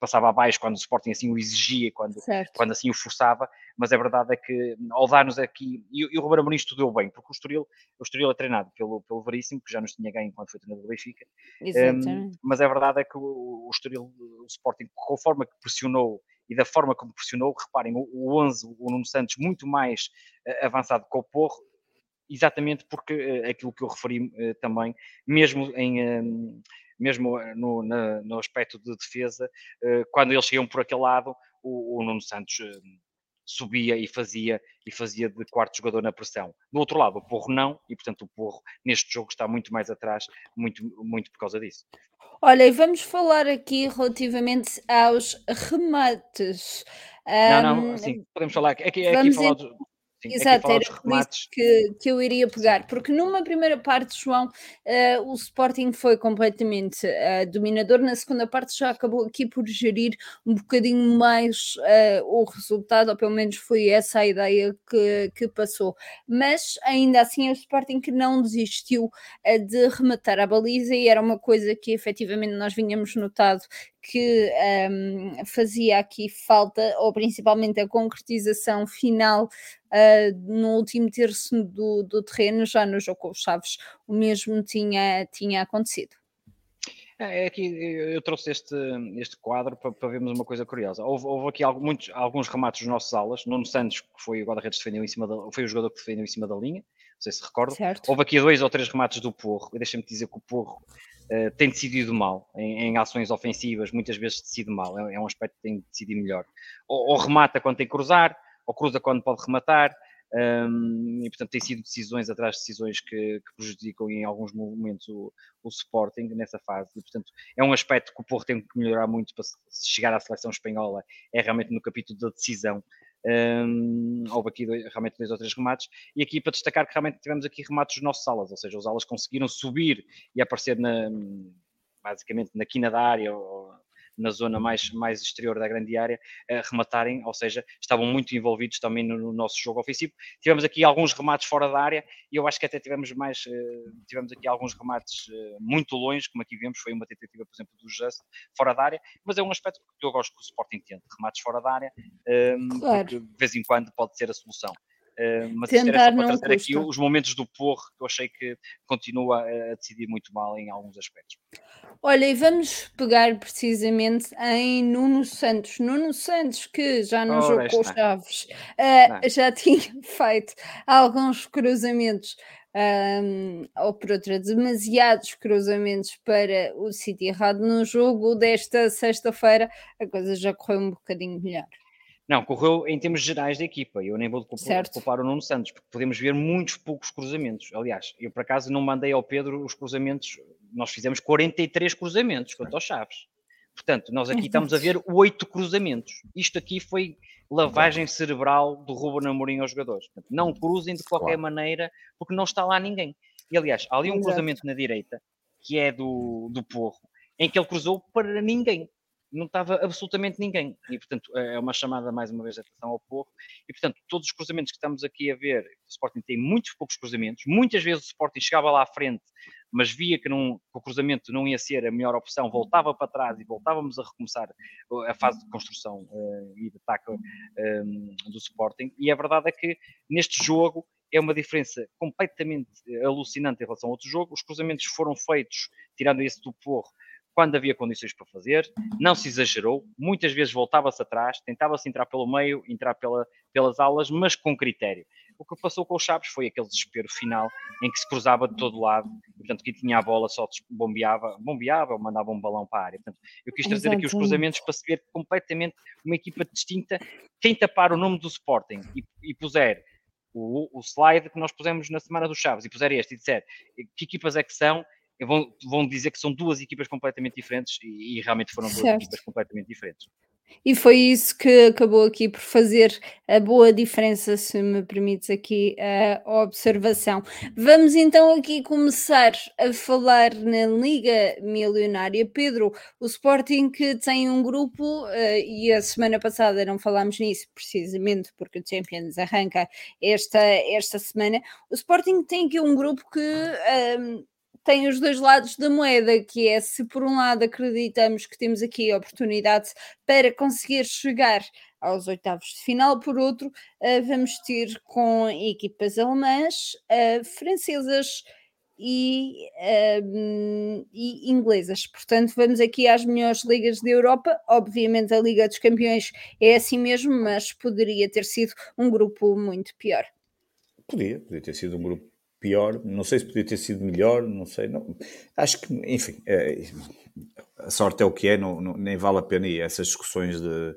passava abaixo quando o Sporting assim o exigia, quando, quando assim o forçava, mas a verdade é que ao dar-nos aqui, e, e o Ruben Amorim estudou bem, porque o Estoril, o Estoril é treinado pelo, pelo Veríssimo, que já nos tinha ganho quando foi treinador do Benfica, um, mas a verdade é que o, o Estoril, o Sporting, com a forma que pressionou e da forma como pressionou, reparem, o, o 11, o Nuno Santos, muito mais uh, avançado que o Porro, exatamente porque uh, aquilo que eu referi uh, também, mesmo em mesmo eh, no, na, no aspecto de defesa, eh, quando eles chegam por aquele lado, o, o Nuno Santos eh, subia e fazia e fazia de quarto jogador na pressão. Do outro lado, o Porro não, e portanto o Porro neste jogo está muito mais atrás, muito, muito por causa disso. Olha, e vamos falar aqui relativamente aos remates. Não, não, sim, podemos falar. Aqui, aqui falar Sim, Exato, era por isso que, que eu iria pegar, porque numa primeira parte, João, uh, o Sporting foi completamente uh, dominador, na segunda parte já acabou aqui por gerir um bocadinho mais uh, o resultado, ou pelo menos foi essa a ideia que, que passou. Mas ainda assim, o Sporting que não desistiu de rematar a baliza, e era uma coisa que efetivamente nós vinhamos notado que um, fazia aqui falta, ou principalmente a concretização final uh, no último terço do, do terreno, já no jogo com os Chaves, o mesmo tinha, tinha acontecido. É, é aqui eu trouxe este, este quadro para, para vermos uma coisa curiosa. Houve, houve aqui alguns, muitos, alguns remates dos nossos alas. Nuno Santos, que foi o guarda-redes que defendeu em cima da, foi o jogador que defendeu em cima da linha, não sei se recordo. Certo. Houve aqui dois ou três remates do Porro. Deixa-me dizer que o Porro uh, tem decidido mal em, em, ações ofensivas, muitas vezes decide mal. É, é um aspecto que tem decidido melhor. Ou, ou remata quando tem que cruzar, ou cruza quando pode rematar. Um, e portanto tem sido decisões atrás de decisões que, que prejudicam em alguns momentos o, o, Sporting nessa fase. E portanto é um aspecto que o Porto tem que melhorar muito para chegar à seleção espanhola. É realmente no capítulo da decisão. Um, houve aqui dois, realmente dois ou três remates. E aqui para destacar que realmente tivemos aqui remates dos nossos alas, ou seja, os alas conseguiram subir e aparecer na, basicamente na quina da área ou na zona mais, mais exterior da grande área, rematarem, ou seja, estavam muito envolvidos também no, no, nosso jogo ofensivo. Tivemos aqui alguns remates fora da área e eu acho que até tivemos mais, uh, tivemos aqui alguns remates uh, muito longe, como aqui vemos, foi uma tentativa, por exemplo, do Just fora da área, mas é um aspecto que eu gosto que o Sporting tente, remates fora da área, claro. porque de vez em quando pode ser a solução. Uh, mas Tentar para trazer aqui os momentos do Porro, que eu achei que continua a decidir muito mal em alguns aspectos. Olha, e vamos pegar precisamente em Nuno Santos. Nuno Santos, que já no jogo com os Chaves uh, já <laughs> tinha feito alguns cruzamentos, um, ou por outra, demasiados cruzamentos para o sítio errado. No jogo desta sexta-feira, a coisa já correu um bocadinho melhor. Não, correu em termos gerais da equipa. Eu nem vou poupar o Nuno Santos, porque podemos ver muitos poucos cruzamentos. Aliás, eu por acaso não mandei ao Pedro os cruzamentos. Nós fizemos 43 cruzamentos quanto aos Chaves. Portanto, nós aqui <laughs> estamos a ver oito cruzamentos. Isto aqui foi lavagem cerebral do Ruben Amorim aos jogadores. Portanto, não cruzem de qualquer claro. maneira, porque não está lá ninguém. E aliás, há ali um Exato. cruzamento na direita, que é do, do Porro, em que ele cruzou para ninguém não estava absolutamente ninguém. E, portanto, é, é uma chamada mais uma vez de atenção ao povo. E, portanto, todos os cruzamentos que estamos aqui a ver, o Sporting tem muitos poucos cruzamentos. Muitas vezes o Sporting chegava lá à frente, mas via que, não, que o cruzamento não ia ser a melhor opção, voltava para trás e voltávamos a recomeçar a fase de construção uh, e de ataque um, do Sporting. E a verdade é que neste jogo é uma diferença completamente alucinante em relação ao outro jogo. Os cruzamentos foram feitos, tirando esse do Porro, quando havia condições para fazer, não se exagerou, muitas vezes voltava-se atrás, tentava-se entrar pelo meio, entrar pela, pelas alas, mas com critério. O que passou com os Chaves foi aquele desespero final em que se cruzava de todo lado, e, portanto, quem tinha a bola só bombeava, bombeava ou mandava um balão para a área. Portanto, eu quis trazer aqui os cruzamentos para se ver completamente uma equipa distinta. Quem tapar o nome do Sporting e, e puser o, o, slide que nós pusemos na semana dos Chaves e puser este e disser que equipas é que são, vão, vão dizer que são duas equipas completamente diferentes e, e realmente foram duas certo. equipas completamente diferentes. E foi isso que acabou aqui por fazer a boa diferença, se me permites aqui a observação. Vamos então aqui começar a falar na Liga Milionária. Pedro, o Sporting que tem um grupo, uh, e a semana passada não falámos nisso precisamente porque o Champions arranca esta, esta semana. O Sporting tem aqui um grupo que. Uh, tem os dois lados da moeda, que é se por um lado acreditamos que temos aqui a oportunidade para conseguir chegar aos oitavos de final, por outro, uh, vamos ter com equipas alemãs, uh, francesas e, uh, e, inglesas. Portanto, vamos aqui às melhores ligas da Europa. Obviamente, a Liga dos Campeões é assim mesmo, mas poderia ter sido um grupo muito pior. Podia, podia ter sido um grupo pior, não sei se podia ter sido melhor, não sei, não, acho que, enfim, é, a sorte é o que é, não, não, nem vale a pena ir essas discussões de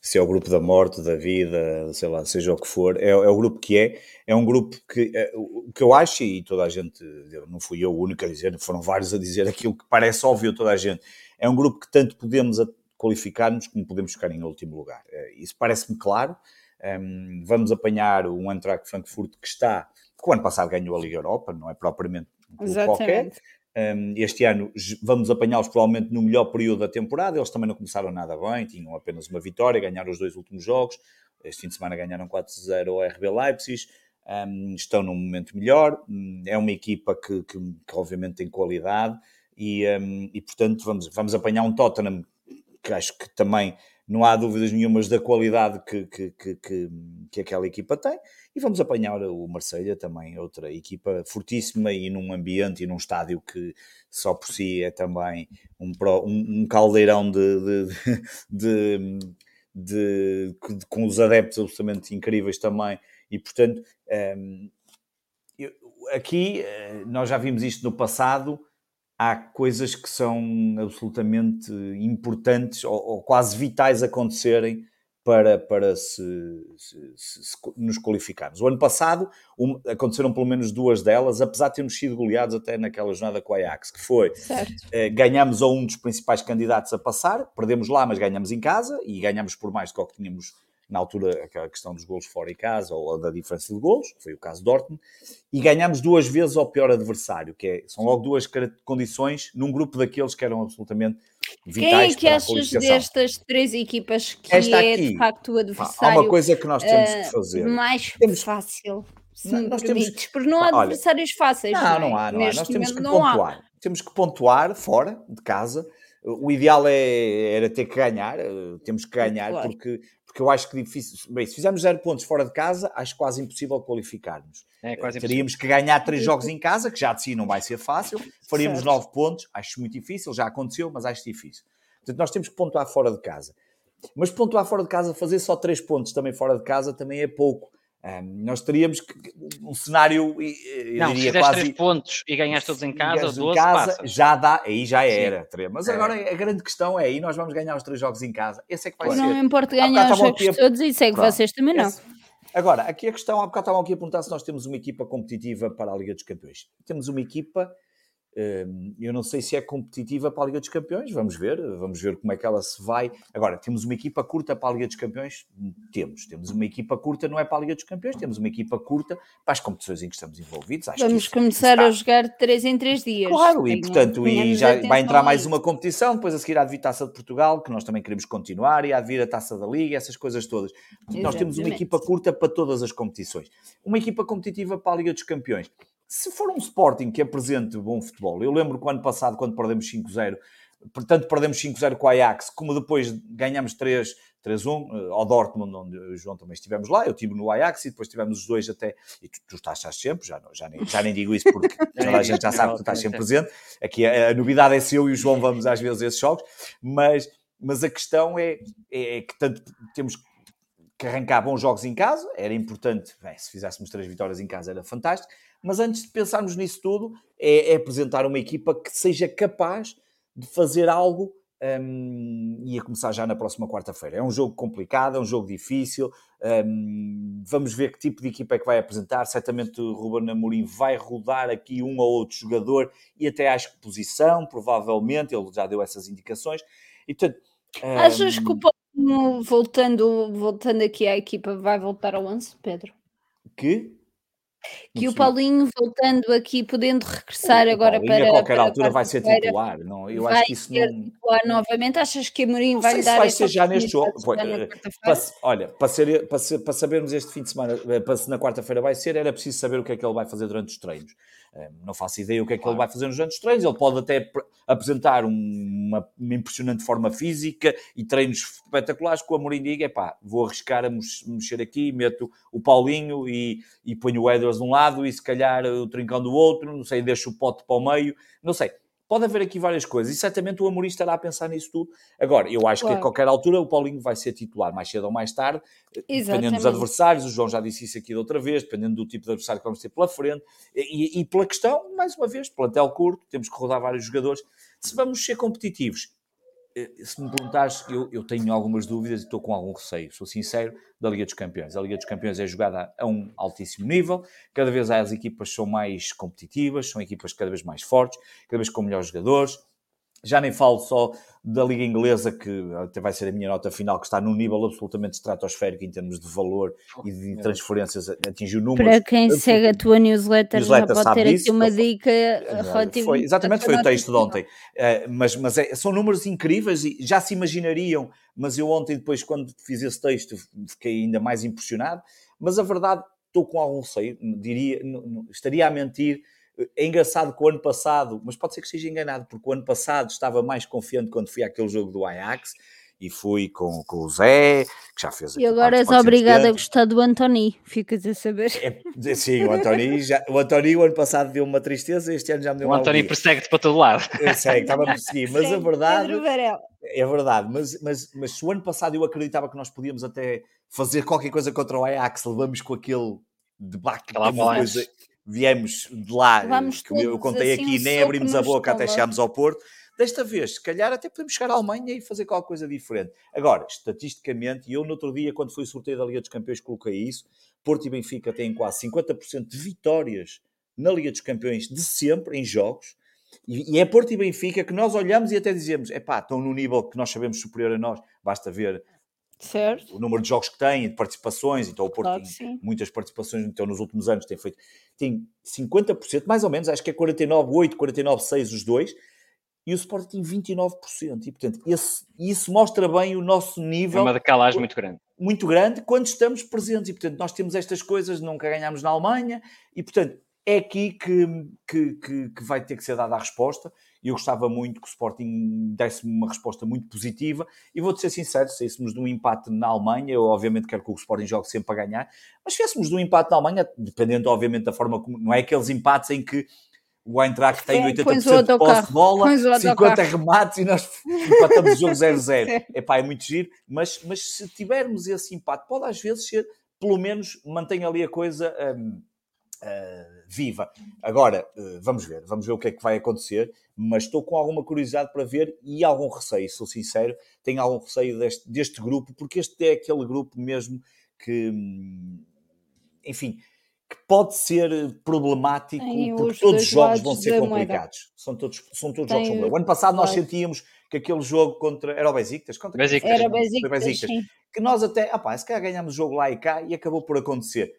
se é o grupo da morte, da vida, sei lá, seja o que for, é, é o grupo que é, é um grupo que, é, o que eu acho, e toda a gente, não fui eu o único a dizer, foram vários a dizer aquilo que parece óbvio a toda a gente, é um grupo que tanto podemos qualificar-nos como podemos ficar em último lugar. É, isso parece-me claro, um, vamos apanhar o Eintracht Frankfurt que está que o ano passado ganhou a Liga Europa, não é propriamente um qualquer. Um, este ano vamos apanhá-los provavelmente no melhor período da temporada. Eles também não começaram nada bem, tinham apenas uma vitória, ganharam os dois últimos jogos. Este fim de semana ganharam 4-0 ao RB Leipzig. Um, estão num momento melhor. Hum, é uma equipa que, que, que obviamente tem qualidade e, um, e, portanto, vamos, vamos apanhar um Tottenham que acho que também não há dúvidas nenhumas da qualidade que, que, que, que, aquela equipa tem. E vamos apanhar o Marselha também, outra equipa fortíssima e num ambiente e num estádio que só por si é também um, um, caldeirão de, de, de, com os adeptos absolutamente incríveis também. E portanto, eu, aqui eh, nós já vimos isto no passado há coisas que são absolutamente importantes ou, ou quase vitais acontecerem para, para se, se, se, nos qualificarmos. O ano passado um, aconteceram pelo menos duas delas, apesar de termos sido goleados até naquela jornada com a Ajax, que foi eh, ganhamos a um dos principais candidatos a passar, perdemos lá, mas ganhamos em casa e ganhamos por mais do que o que tínhamos na altura, aquela questão dos golos fora em casa ou da diferença de golos, foi o caso de Dortmund, e ganhamos duas vezes ao pior adversário, que é, são logo duas condições num grupo daqueles que eram absolutamente vitais Quem é que achas destas três equipas que Esta é aqui, de facto o adversário? Há uma coisa que nós temos que eh, fazer. Mais temos, fácil. Se não, nós permites, temos, porque não há olha, adversários fáceis. Não, não, não há, não há. Nós temos que pontuar. Há. Temos que pontuar fora de casa. O ideal é, era ter que ganhar, eh, temos que ganhar, claro. porque porque eu acho que difícil. Bem, se fizermos zero pontos fora de casa, acho quase impossível qualificarmos. É quase Teríamos impossível. que ganhar três jogos em casa, que já de si não vai ser fácil. Faríamos certo. nove pontos, acho muito difícil, já aconteceu, mas acho difícil. Portanto, nós temos que pontuar fora de casa. Mas pontuar fora de casa, fazer só três pontos também fora de casa, também é pouco. Um, nós teríamos que, um cenário. Eu não, diria, se quase, 3 pontos e ganhas todos em casa, 12 em casa já dá, aí já era. Sim. Mas é. agora a grande questão é: aí nós vamos ganhar os três jogos em casa. Esse é que vai ser. Não importa ganhar os jogos todos e sei que vocês também não. Esse... Agora, aqui a questão, há bocado estavam aqui a perguntar se nós temos uma equipa competitiva para a Liga dos Campeões. Temos uma equipa eu não sei se é competitiva para a Liga dos Campeões, vamos ver, vamos ver como é que ela se vai. Agora, temos uma equipa curta para a Liga dos Campeões? Temos. Temos uma equipa curta, não é para a Liga dos Campeões, temos uma equipa curta para as competições em que estamos envolvidos. Acho vamos começar está... a jogar 3 em 3 dias. Claro, e portanto, e já vai entrar mais uma competição, depois a seguir há de vir Taça de Portugal, que nós também queremos continuar, e há de vir a Taça da Liga, essas coisas todas. Nós temos uma equipa curta para todas as competições. Uma equipa competitiva para a Liga dos Campeões se for um Sporting que apresente bom futebol, eu lembro que o ano passado, quando perdemos 5-0, portanto perdemos 5-0 com o Ajax, como depois ganhamos 3, 3-1 eh, ao Dortmund, onde o João também estivemos lá, eu estive no Ajax e depois tivemos os dois até, e tu, tu estás, estás sempre, já, já, nem, já nem digo isso porque <laughs> toda a gente já sabe que tu estás sempre presente, aqui a, a novidade é se eu e o João vamos às vezes a esses jogos, mas, mas a questão é, é, é que tanto temos que arrancar bons jogos em casa, era importante, bem, se fizéssemos três vitórias em casa era fantástico, Mas antes de pensarmos nisso tudo, é, é apresentar uma equipa que seja capaz de fazer algo um, e a começar já na próxima quarta-feira. É um jogo complicado, é um jogo difícil. Um, vamos ver que tipo de equipa é que vai apresentar. Certamente o Ruben Amorim vai rodar aqui um ou outro jogador e até acho que posição, provavelmente. Ele já deu essas indicações. E, portanto, um... Achas que o Paulo, voltando, voltando aqui à equipa, vai voltar ao 11, Pedro? Que? Que o Paulinho, voltando aqui, podendo regressar agora Paulinho, para. a qualquer altura vai ser titular. Não, eu vai acho que isso ser não. titular novamente. Achas que a Mourinho vai sei dar se vai ser já neste jogo. eh, para- olha, para, ser- para ser- para sabermos este fim de semana, eh, para se na quarta-feira vai ser, era preciso saber o que é que ele vai fazer durante os treinos. Eh, Não faço ideia o que é que ele vai fazer durante os treinos. Ele pode até pr- apresentar um- uma, uma impressionante forma física e treinos espetaculares que o Amorim diga, epá, vou arriscar a mex- mexer aqui, meto o Paulinho e, e ponho o Edwards de um lado e se calhar o Trincão do outro, não sei, deixo o pote para o meio, não sei. Pode haver aqui várias coisas e certamente o Amorim estará a pensar nisso tudo. Agora, eu acho que a Claro. qualquer altura o Paulinho vai ser titular, mais cedo ou mais tarde, dependendo dos Exatamente. adversários. O João já disse isso aqui da outra vez, dependendo do tipo de adversário que vamos ter pela frente. E, e pela questão, mais uma vez, plantel curto, temos que rodar vários jogadores. Se vamos ser competitivos, eh, se me perguntares, eu, eu tenho algumas dúvidas e estou com algum receio, sou sincero, da Liga dos Campeões. A Liga dos Campeões é jogada a um altíssimo nível, cada vez as equipas são mais competitivas, são equipas cada vez mais fortes, cada vez com melhores jogadores. Já nem falo só da Liga Inglesa, que até vai ser a minha nota final, que está num nível absolutamente estratosférico em termos de valor e de transferências, atingiu números. Para quem absolutamente segue a tua newsletter, Newsletter já pode ter disso, aqui uma foi- dica relativamente Foi, exatamente, foi o texto de ontem. Eh, mas mas é- são números incríveis e já se imaginariam, mas eu ontem, depois, quando fiz esse texto, fiquei ainda mais impressionado. Mas a verdade, estou com algum receio, diria, estaria a mentir. É engraçado que o ano passado, mas pode ser que esteja enganado, porque o ano passado estava mais confiante quando fui àquele jogo do Ajax e fui com, com o Zé, que já fez E agora és obrigado a 470. gostar do Antoni, ficas a saber. É, sim, o António, já, o António o ano passado deu uma tristeza, este ano já me deu O uma António alegria. persegue-te para todo lado. Eu sei, estava a perseguir, mas a Sim, verdade Pedro Varela. é verdade. Mas, mas, mas se o ano passado eu acreditava que nós podíamos até fazer qualquer coisa contra o Ajax, levamos com aquele debacle Aquela viemos de lá, Vamos que eu contei assim, aqui, um nem abrimos a boca até estômago. chegarmos ao Porto. Desta vez, se calhar até podemos chegar à Alemanha e fazer qualquer coisa diferente. Agora, estatisticamente, e eu no outro dia, quando foi o sorteio da Liga dos Campeões, coloquei isso, Porto e Benfica têm quase 50% de vitórias na Liga dos Campeões de sempre, em jogos, e, é Porto e Benfica que nós olhamos e até dizemos, epá, estão num nível que nós sabemos superior a nós, basta ver Certo? o número de jogos que têm, de participações, então o Porto Claro tem muitas participações, então nos últimos anos tem feito, tem 50%, mais ou menos, acho que é 49,8, 49,6 os dois, e o Sport tem 29%, e portanto, esse, isso mostra bem o nosso É nível uma decalagem muito grande. muito grande quando estamos presentes. E, portanto, nós temos estas coisas, nunca ganhámos na Alemanha, e, portanto, é aqui que, que, que, que vai ter que ser dada a resposta. E eu gostava muito que o Sporting desse uma resposta muito positiva. E vou-te ser sincero, se saíssemos de um empate na Alemanha, eu obviamente quero que o Sporting jogue sempre para ganhar, mas se tivéssemos de um empate na Alemanha, dependendo, obviamente, da forma como... Não é aqueles empates em que o Eintracht tem Sim, 80% pões o de posse de bola, pões o 50 autocarro. remates e nós empatamos o jogo 0-0. <laughs> Sim. Epá, é muito giro, mas, mas se tivermos esse empate, pode às vezes ser, pelo menos, mantém ali a coisa hum, ah, viva. Agora, eh, vamos ver, vamos ver o que é que vai acontecer, mas estou com alguma curiosidade para ver e algum receio, sou sincero, tenho algum receio deste, deste grupo, porque este é aquele grupo mesmo que, hum, enfim, que pode ser problemático, Tem porque os todos os jogos vão ser da moeda. complicados. São todos, são todos Tem jogos complicados. os O ano passado nós sentíamos que aquele jogo contra. Era o Besiktas? Contra Besiktas. Era Foi Besiktas, Besiktas. Que nós até, ah pá, se calhar ganhámos o jogo lá e cá e acabou por acontecer.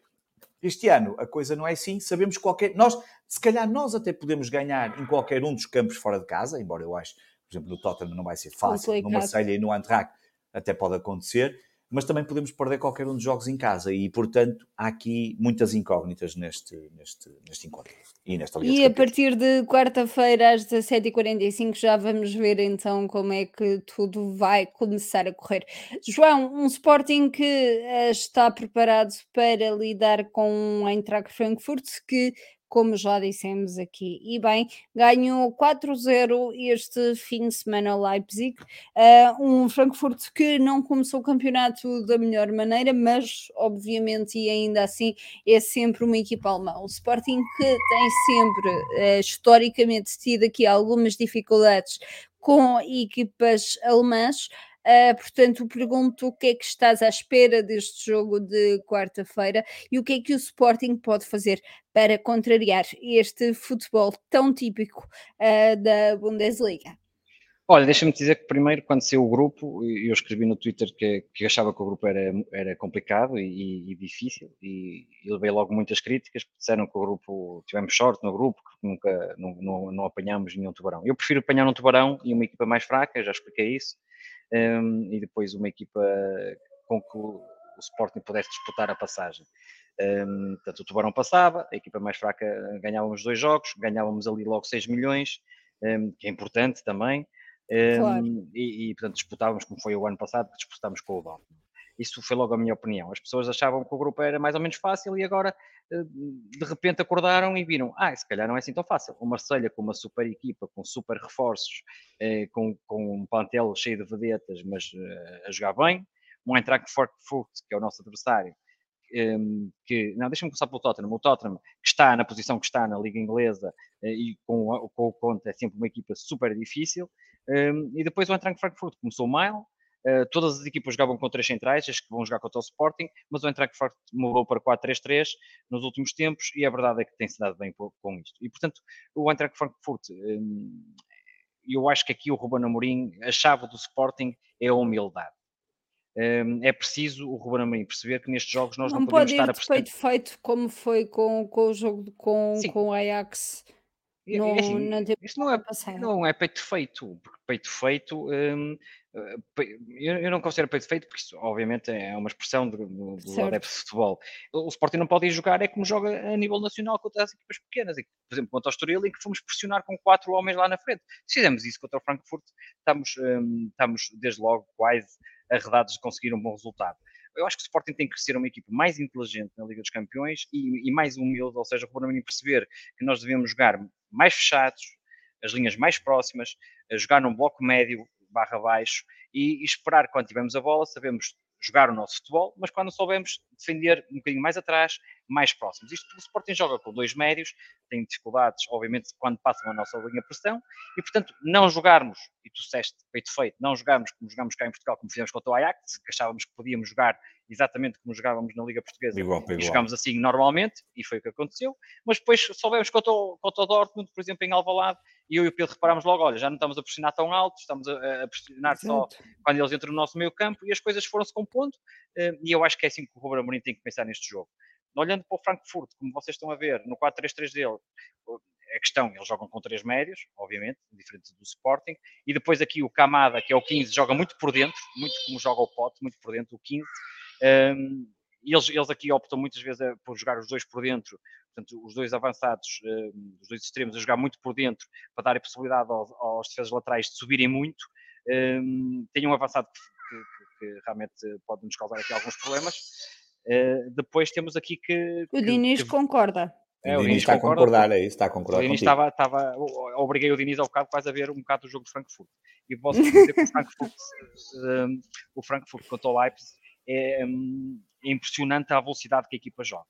Este ano a coisa não é assim, sabemos que qualquer. Nós, se calhar, nós até podemos ganhar em qualquer um dos campos fora de casa, embora eu acho, por exemplo, no Tottenham não vai ser fácil, no. Marselha e no Antrak até pode acontecer, mas também podemos perder qualquer um dos jogos em casa e, portanto, há aqui muitas incógnitas neste, neste, neste encontro e nesta Liga E a partir de quarta-feira às 17h45 já vamos ver então como é que tudo vai começar a correr. João, um Sporting que eh, está preparado para lidar com a Eintracht Frankfurt, que como já dissemos aqui. E bem, ganhou 4-0 este fim de semana Leipzig, uh, um Frankfurt que não começou o campeonato da melhor maneira, mas obviamente e ainda assim é sempre uma equipa alemã. O Sporting que tem sempre, uh, historicamente, tido aqui algumas dificuldades com equipas alemãs. Uh, portanto, pergunto o que é que estás à espera deste jogo de quarta-feira e o que é que o Sporting pode fazer para contrariar este futebol tão típico uh, da Bundesliga. Olha, deixa-me dizer que primeiro, quando saiu o grupo, eu escrevi no Twitter que, que achava que o grupo era, era complicado e, e difícil, e, e, levei logo muitas críticas, porque disseram que o grupo, tivemos sorte no grupo, que nunca não, não, não apanhámos nenhum tubarão. Eu prefiro apanhar um tubarão e uma equipa mais fraca, já expliquei isso, um, e depois uma equipa com que o, o Sporting pudesse disputar a passagem. Um, portanto, o Tubarão passava, a equipa mais fraca ganhávamos dois jogos, ganhávamos ali logo 6 milhões, um, que é importante também, claro. e, e, portanto disputávamos como foi o ano passado, disputámos com o Dortmund. Isso foi logo a minha opinião. As pessoas achavam que o grupo era mais ou menos fácil e agora eh, de repente acordaram e viram, ah, se calhar não é assim tão fácil. O Marselha com uma super equipa, com super reforços, eh, com, com um plantel cheio de vedetas, mas eh, a jogar bem. Um Eintracht Frankfurt, que é o nosso adversário, ehm, que, não, deixa-me começar pelo Tottenham, o Tottenham, que está na posição que está na Liga Inglesa e com, com o Conte é sempre uma equipa super difícil, ehm, e depois o Eintracht Frankfurt começou mal, todas as equipas jogavam com três centrais, as que vão jogar contra o Sporting, mas o Eintracht Frankfurt mudou para 4-3-3 nos últimos tempos e a verdade é que tem-se dado bem com isto. E, portanto, o Eintracht Frankfurt, um, eu acho que aqui o Ruben Amorim, a chave do Sporting é a humildade. Um, é preciso o Ruben Amorim perceber que nestes jogos nós não, não podemos estar a prestar... Não peito feito como foi com, com o jogo com, com o Ajax. No, é assim, isto não é, não é peito feito, porque peito feito um, eu não considero peito feito, porque isso, obviamente, é uma expressão do, do, adepto de futebol. O Sporting não pode ir jogar, é como joga a nível nacional contra as equipas pequenas. Por exemplo, contra o Estoril, em que fomos pressionar com quatro homens lá na frente. Se fizemos isso contra o Frankfurt, estamos, um, estamos desde logo quase arredados de conseguir um bom resultado. Eu acho que o Sporting tem que ser uma equipa mais inteligente na Liga dos Campeões e, e mais humilde, ou seja, por mim perceber que nós devemos jogar mais fechados, as linhas mais próximas, jogar num bloco médio, barra baixo e, e esperar quando tivermos a bola, sabemos jogar o nosso futebol, mas quando soubemos defender um bocadinho mais atrás, mais próximos. Isto o Sporting joga com dois médios, tem dificuldades, obviamente, quando passam a nossa linha de pressão, e portanto, não jogarmos, e tu disseste peito feito, não jogarmos como jogamos cá em Portugal, como fizemos contra o Ajax, que achávamos que podíamos jogar exatamente como jogávamos na Liga Portuguesa, igual, igual. e jogámos assim normalmente, e foi o que aconteceu, mas depois soubemos contra o, contra o Dortmund, por exemplo, em Alvalade, e eu e o Pedro reparámos logo, olha, já não estamos a pressionar tão alto, estamos a, a pressionar Exato. só quando eles entram no nosso meio campo e as coisas foram-se compondo eh, e eu acho que é assim que o Ruben Amorim tem que pensar neste jogo. Olhando para o Frankfurt, como vocês estão a ver, no 4-3-3 dele, a questão, eles jogam com três médios, obviamente, diferente do Sporting, e depois aqui o Camada, que é o 15, joga muito por dentro, muito como joga o Pote, muito por dentro, o 15. Um, eles, eles aqui optam muitas vezes por jogar os dois por dentro, portanto, os dois avançados, uh, os dois extremos, a jogar muito por dentro para dar a possibilidade aos, aos defesas laterais de subirem muito. Um, tem um avançado que, que, que, realmente pode nos causar aqui alguns problemas. Uh, depois temos aqui que. O Diniz que, concorda. É, o Diniz está a concordar, é isso, está a concordar. O Diniz estava, estava, obriguei o Diniz ao bocado quase a ver um bocado do jogo de Frankfurt. E posso dizer que o <laughs> Frankfurt, um, o Frankfurt contra o Leipzig é, um, é impressionante a velocidade que a equipa joga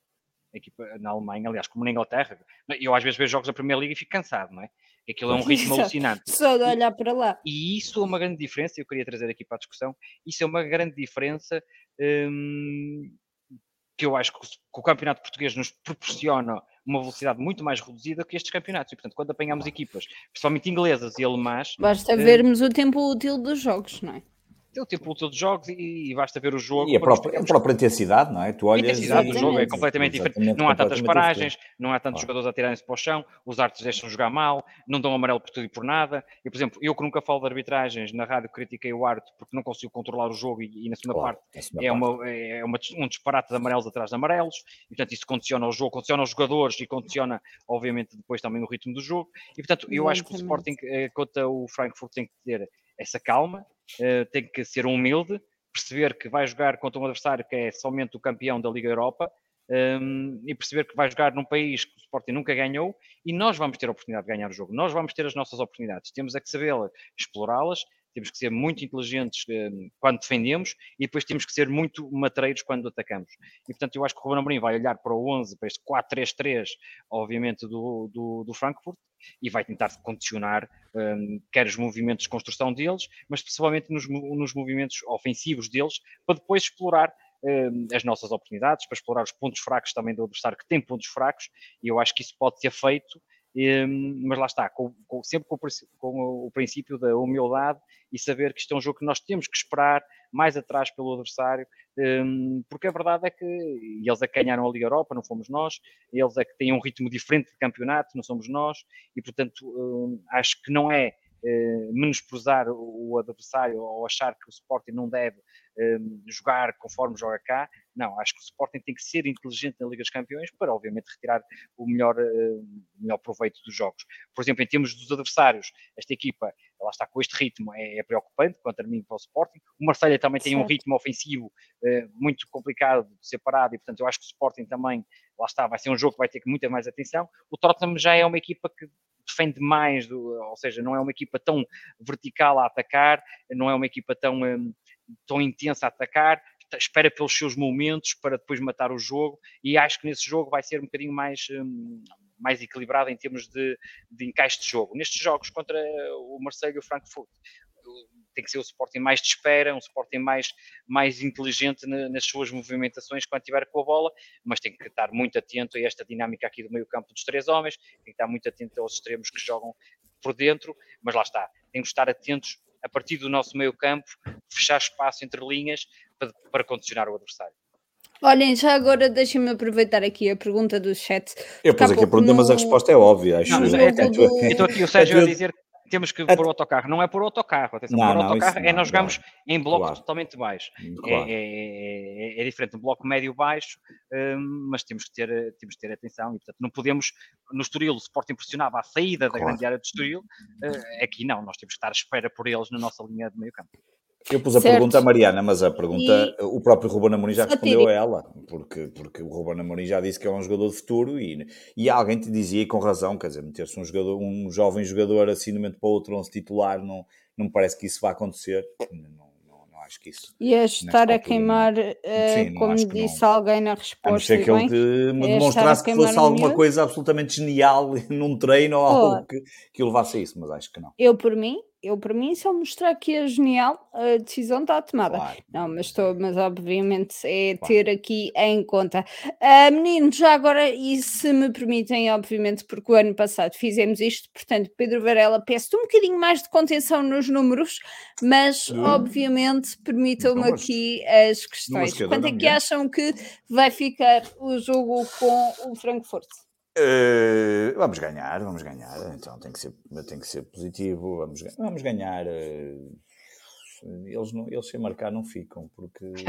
equipa na Alemanha, aliás, como na Inglaterra. Eu às vezes vejo jogos da Primeira Liga e fico cansado, não é? Aquilo é um <laughs> ritmo alucinante. Só de olhar para lá. E isso é uma grande diferença, eu queria trazer aqui para a discussão, isso é uma grande diferença hum, que eu acho que o, campeonato português nos proporciona uma velocidade muito mais reduzida que estes campeonatos. E, portanto, quando apanhamos equipas, principalmente inglesas e alemãs... Basta hum, vermos o tempo útil dos jogos, não é? Tem o tempo útil de jogos e, e, basta ver o jogo. E a própria, a própria intensidade, não é? Tu olhas. A intensidade do jogo é completamente diferente. Não há tantas paragens, diferente. não há tantos jogadores a tirarem-se para o chão, os árbitros deixam jogar mal, não dão amarelo por tudo e por nada. E, por exemplo, eu que nunca falo de arbitragens, na rádio critiquei o árbitro porque não consigo controlar o jogo e, e na segunda claro, parte segunda é, parte. Uma, é uma, um disparate de amarelos atrás de amarelos. E, portanto, isso condiciona o jogo, condiciona os jogadores e condiciona, obviamente, depois também o ritmo do jogo. E, portanto, eu acho que o Sporting eh, contra o Frankfurt tem que ter essa calma, tem que ser humilde, perceber que vai jogar contra um adversário que é somente o campeão da Liga Europa, um, e perceber que vai jogar num país que o Sporting nunca ganhou e nós vamos ter a oportunidade de ganhar o jogo. Nós vamos ter as nossas oportunidades. Temos é que saber explorá-las, temos que ser muito inteligentes um, quando defendemos e depois temos que ser muito matreiros quando atacamos. E portanto, eu acho que o Ruben Amorim vai olhar para o 11, para este 4-3-3, obviamente, do, do, do, Frankfurt e vai tentar condicionar um, quer os movimentos de construção deles, mas principalmente nos, nos movimentos ofensivos deles, para depois explorar Hum, as nossas oportunidades, para explorar os pontos fracos também do adversário que tem pontos fracos, e eu acho que isso pode ser feito, hum, mas lá está, com, com, sempre com, com, o princípio da humildade e saber que isto é um jogo que nós temos que esperar mais atrás pelo adversário, hum, porque a verdade é que eles é que ganharam a Liga Europa, não fomos nós, eles é que têm um ritmo diferente de campeonato, não somos nós, e portanto acho que não é eh, menosprezar o adversário ou achar que o Sporting não deve um, jogar conforme joga cá. Não, acho que o Sporting tem que ser inteligente na Liga dos Campeões para, obviamente, retirar o melhor, uh, melhor proveito dos jogos. Por exemplo, em termos dos adversários, esta equipa, ela está com este ritmo, é, é preocupante contra mim para o Sporting. O Marselha também tem certo. um ritmo ofensivo uh, muito complicado de separado e, portanto, eu acho que o Sporting também, lá está, vai ser um jogo que vai ter muita mais atenção. O Tottenham já é uma equipa que defende mais, do, ou seja, não é uma equipa tão vertical a atacar, não é uma equipa tão um, tão intensa a atacar, espera pelos seus momentos para depois matar o jogo e acho que nesse jogo vai ser um bocadinho mais, um, mais equilibrado em termos de, de encaixe de jogo. Nestes jogos contra o Marseille e o Frankfurt, tem que ser o Sporting mais de espera, um Sporting mais, mais inteligente nas suas movimentações quando estiver com a bola, mas tem que estar muito atento a esta dinâmica aqui do meio campo dos três homens, tem que estar muito atento aos extremos que jogam por dentro, mas lá está, tem que estar atentos a partir do nosso meio campo, fechar espaço entre linhas para, para condicionar o adversário. Olhem, já agora deixem-me aproveitar aqui a pergunta do chat. Eu pus aqui a pergunta, no... mas a resposta é óbvia. Acho. Não, <laughs> é, é, é, do... Estou aqui o Sérgio a dizer temos que pôr o autocarro. Não é por autocarro, atenção, não, pôr não, autocarro é nós jogamos em bloco claro. totalmente baixo. Hum, é, claro. É, é, é, diferente, um bloco médio-baixo, um, mas temos que, ter, temos que ter atenção e, portanto, não podemos, no Estoril, o Sporting impressionava a saída da grande área do Estoril, uh, aqui não, nós temos que estar à espera por eles na nossa linha de meio campo. Eu pus a certo. pergunta à Mariana, mas a pergunta, e... o próprio Ruben Amorim já respondeu a ela, porque, porque o Ruben Amorim já disse que é um jogador de futuro e, e alguém te dizia, e com razão, quer dizer, meter-se um, jogador, um jovem jogador assim de momento para o outro, 11 titular, não, não me parece que isso vá acontecer. Não, não, não acho que isso. E a estar a queimar, uh, Sim, como disse alguém na resposta. A não ser que ele que me é demonstrasse que fosse alguma coisa absolutamente genial <laughs> num treino ou oh. algo que, que levasse a isso, mas acho que não. Eu, por mim, eu para mim, ele mostrar que é genial, a decisão está tomada. Claro. Não, mas estou, mas obviamente é claro. ter aqui em conta. Uh, meninos, já agora, e se me permitem, obviamente, porque o ano passado fizemos isto, portanto, Pedro Varela, peço-te um bocadinho mais de contenção nos números, mas hum. obviamente permitam-me então, aqui as questões. Quanto é que acham que vai ficar o jogo com o Frankfurt? Uh, vamos ganhar, vamos ganhar. Então tem que ser, tem que ser positivo. Vamos, vamos ganhar. Uh, eles, não, eles sem marcar não ficam, porque eles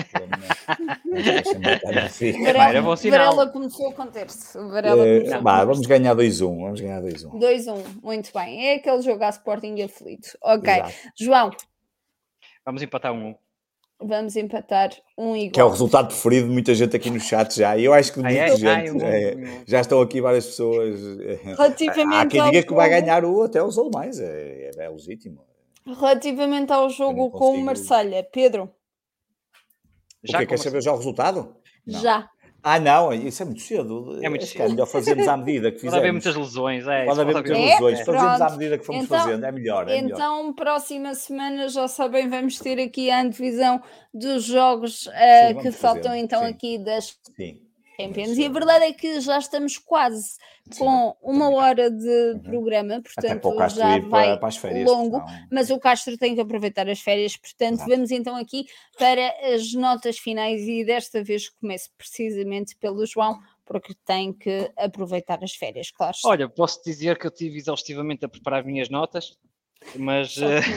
sem marcar não ficam. Varela, Varela começou a conter-se. Uh, vamos ganhar 2-1. Vamos ganhar 2-1. 2-1, muito bem. É aquele jogo a Sporting aflito. Ok. Exato. João. Vamos empatar 1-1. Um vamos empatar um igual. Que é o resultado preferido de muita gente aqui no chat já. E eu acho que muita gente. Ai, é, já estão aqui várias pessoas. Relativamente Há quem diga que vai ganhar o até os ou mais. É, é, é legítimo. Relativamente ao jogo com o Marselha, Pedro. Já o quê? Quer saber já o resultado? Não. Já. Ah, não, isso é muito cedo. É muito cedo. É melhor fazermos à medida que fizemos. <laughs> Pode haver muitas lesões, é. Pode haver muitas é, lesões. Fazemos à medida que fomos então, fazendo, é melhor. É então, melhor. próxima semana, já sabem, vamos ter aqui a antevisão dos jogos uh, Sim, que faltam então Sim. aqui das Sim. Champions. E a verdade é que já estamos quase com uma hora de uhum. programa, portanto já vai para, férias, longo, mas o Castro tem que aproveitar as férias, portanto Exato. vamos então aqui para as notas finais e desta vez começo precisamente pelo João, porque tem que aproveitar as férias, claro. Olha, posso dizer que eu tive exaustivamente a preparar as minhas notas, mas. Só que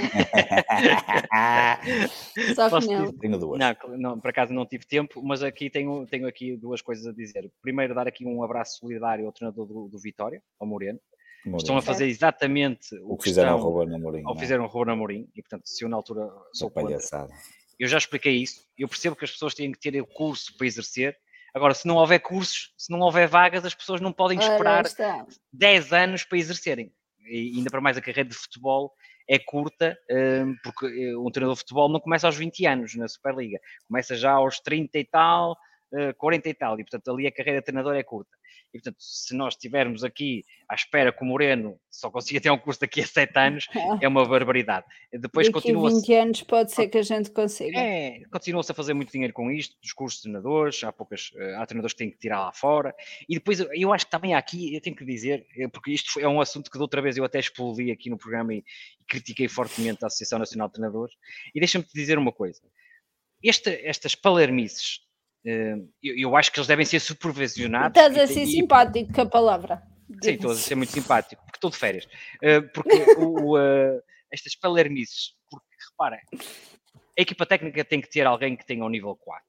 não. <laughs> Só que não. Tenho duas. Não, não, por acaso não tive tempo, mas aqui tenho, tenho aqui duas coisas a dizer. Primeiro, dar aqui um abraço solidário ao treinador do, do Vitória, ao Moreno. Moreno. Estão a fazer exatamente o, o que fizeram estão, ao Ruben Amorim. Ou é? fizeram ao Ruben Amorim, e portanto, se eu na altura sou contra, eu já expliquei isso. Eu percebo que as pessoas têm que ter o curso para exercer, Agora, se não houver cursos, se não houver vagas, as pessoas não podem esperar 10 anos para exercerem. E ainda para mais a carreira de futebol é curta, hum, porque eh, um treinador de futebol não começa aos 20 anos na Superliga, começa já aos 30 e tal, 40 e tal, e portanto ali a carreira de treinador é curta. E, portanto, se nós estivermos aqui à espera que o Moreno só consiga ter um curso daqui a 7 anos, <laughs> é uma barbaridade. Depois daqui continua a 20 anos pode ser que a gente consiga. É, continua-se a fazer muito dinheiro com isto, dos cursos de treinadores, há poucas, eh, há treinadores que têm que tirar lá fora. E depois, eu acho que também há aqui, eu tenho que dizer, eh, porque isto é um assunto que de outra vez eu até explodi aqui no programa e, e critiquei fortemente a Associação Nacional de Treinadores. E deixa-me te dizer uma coisa. Esta, estas palermices eu, eu, acho que eles devem ser supervisionados. Estás a ser simpático com a palavra. Sim, estou a ser muito simpático, porque estou de férias. Uh, porque <laughs> o, uh, estas palermices, porque repara, a equipa técnica tem que ter alguém que tenha o um nível 4.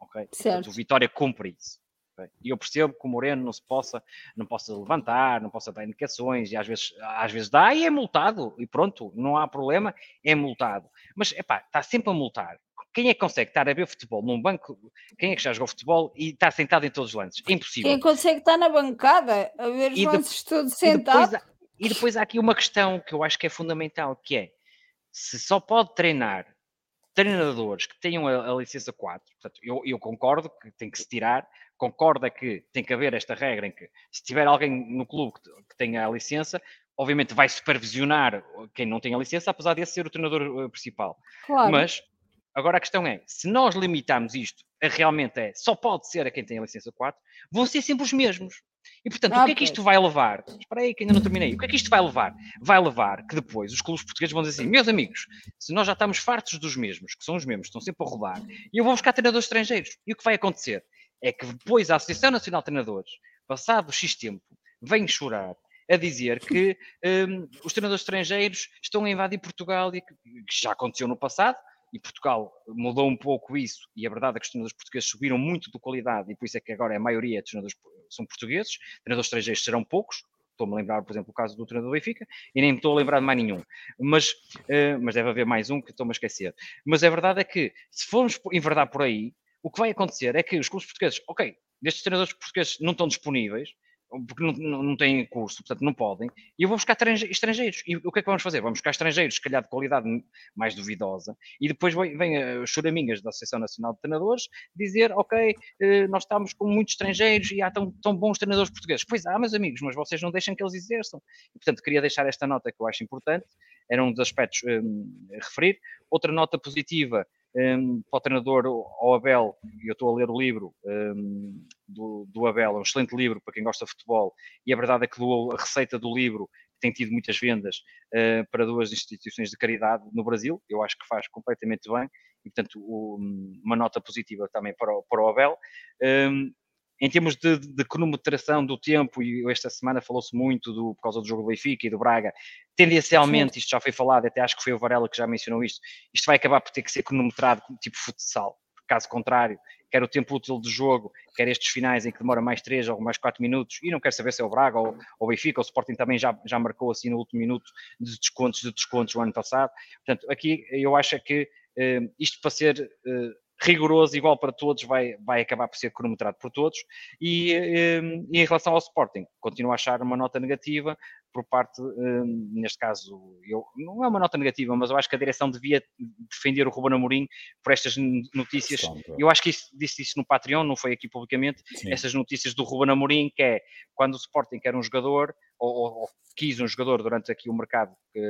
Ok? Portanto, o Vitória cumpre isso. Okay? E eu percebo que o Moreno não se possa, não possa levantar, não possa dar indicações, e às vezes, às vezes dá e é multado, e pronto, não há problema, é multado. Mas, epá, está sempre a multar. Quem é que consegue estar a ver futebol num banco? Quem é que já jogou futebol e está sentado em todos os lances? É impossível. Quem consegue estar na bancada a ver os lances todos sentado? E depois, e depois há aqui uma questão que eu acho que é fundamental, que é se só pode treinar treinadores que tenham a, a licença 4, portanto, eu, eu, concordo que tem que se tirar, concordo é que tem que haver esta regra em que se tiver alguém no clube que, que tenha a licença, obviamente vai supervisionar quem não tem a licença, apesar de ser o treinador eh, principal. Claro. Mas Agora a questão é, se nós limitarmos isto a realmente é, só pode ser a quem tem a licença 4, vão ser sempre os mesmos. E portanto, ah, o que é que isto vai levar? Espera aí que ainda não terminei. O que é que isto vai levar? Vai levar que depois os clubes portugueses vão dizer assim, meus amigos, se nós já estamos fartos dos mesmos, que são os mesmos, estão sempre a rodar, e eu vou buscar treinadores estrangeiros. E o que vai acontecer? É que depois a Associação Nacional de Treinadores, passado X tempo, vem chorar a dizer que um, os treinadores estrangeiros estão a invadir Portugal e que, que já aconteceu no passado, e Portugal mudou um pouco isso, e a verdade é que os treinadores portugueses subiram muito de qualidade, e por isso é que agora a maioria dos treinadores são portugueses, treinadores estrangeiros serão poucos, estou-me a lembrar, por exemplo, o caso do treinador do Benfica, e nem me estou a lembrar de mais nenhum, mas, uh, mas deve haver mais um que estou-me a esquecer. Mas a verdade é que, se formos enverdar por aí, o que vai acontecer é que os clubes portugueses, ok, destes treinadores portugueses não estão disponíveis, porque não, não, têm curso, portanto não podem, e eu vou buscar estrangeiros. E o que é que vamos fazer? Vamos buscar estrangeiros, se calhar de qualidade mais duvidosa, e depois vem as choraminhas da Associação Nacional de Treinadores dizer, ok, eh, nós estamos com muitos estrangeiros e há tão, tão bons treinadores portugueses. Pois há, meus amigos, mas vocês não deixam que eles exerçam. E, portanto, queria deixar esta nota que eu acho importante, era um dos aspectos um, a referir. Outra nota positiva um, para o treinador, ao Abel, eu estou a ler o livro um, do, do, Abel, é um excelente livro para quem gosta de futebol, e a verdade é que doou a receita do livro, tem tido muitas vendas uh, para duas instituições de caridade no Brasil, eu acho que faz completamente bem, e portanto o, uma nota positiva também para o, para o Abel. Um, em termos de, de, cronometração do tempo, e esta semana falou-se muito do, por causa do jogo do Benfica e do Braga, tendencialmente, Sim. isto já foi falado, até acho que foi o Varela que já mencionou isto, isto vai acabar por ter que ser cronometrado tipo futsal. Caso contrário, quer o tempo útil de jogo, quer estes finais em que demora mais 3 ou mais 4 minutos, e não quero saber se é o Braga ou o Benfica, o Sporting também já, já marcou assim no último minuto de descontos de descontos o ano passado. Portanto, aqui eu acho que eh, isto para ser eh, rigoroso, igual para todos, vai, vai acabar por ser cronometrado por todos. E, ehm, e, em relação ao Sporting, continuo a achar uma nota negativa por parte, ehm, neste caso, eu, não é uma nota negativa, mas eu acho que a direção devia defender o Ruben Amorim por estas notícias. Eu acho que isso, disse isso no Patreon, não foi aqui publicamente, Sim. essas notícias do Ruben Amorim, que é quando o Sporting quer um jogador, ou, ou, ou quis um jogador durante aqui o mercado que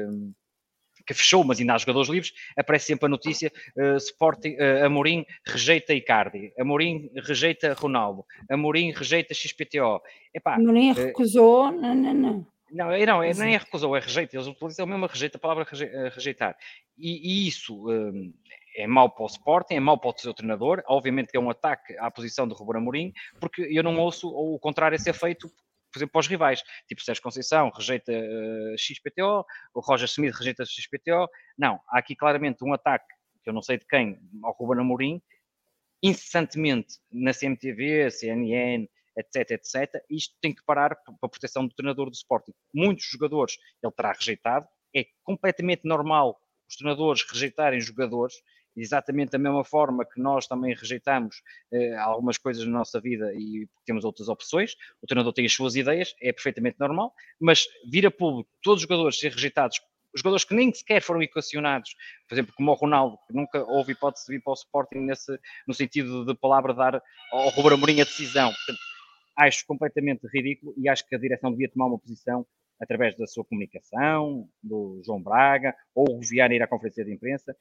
que fechou, mas ainda há jogadores livres, aparece sempre a notícia: uh, Sporting, uh, Amorim rejeita Icardi, Amorim rejeita Ronaldo, Amorim rejeita XPTO. Epá, Amorim uh, recusou, não, não, não. Não, não, é, nem é recusou, é rejeita. Eles utilizam mesmo a rejeita, a palavra rejeitar. E, e isso um, é mau para o Sporting, é mau para o seu treinador. Obviamente que é um ataque à posição do Ruben Amorim, porque eu não ouço o contrário a ser feito por exemplo, para os rivais. Tipo, Sérgio Conceição rejeita uh, eh, XPTO, o Roger Smith rejeita XPTO. Não, há aqui claramente um ataque, que eu não sei de quem, ao Ruben Amorim, incessantemente na CMTV, CNN, etc, etc. Isto tem que parar para a proteção do treinador do Sporting. Muitos jogadores ele terá rejeitado. É completamente normal os treinadores rejeitarem jogadores exatamente da mesma forma que nós também rejeitamos eh, algumas coisas na nossa vida e temos outras opções, o treinador tem as suas ideias, é perfeitamente normal, mas vir a público todos os jogadores ser rejeitados jogadores que nem sequer foram equacionados, por exemplo, como o Ronaldo, que nunca houve hipótese de vir para o Sporting nesse, no sentido de palavra dar ao Ruben Amorim a decisão. Portanto, acho completamente ridículo e acho que a direção devia tomar uma posição através da sua comunicação, do João Braga, ou o Viana ir à conferência de imprensa,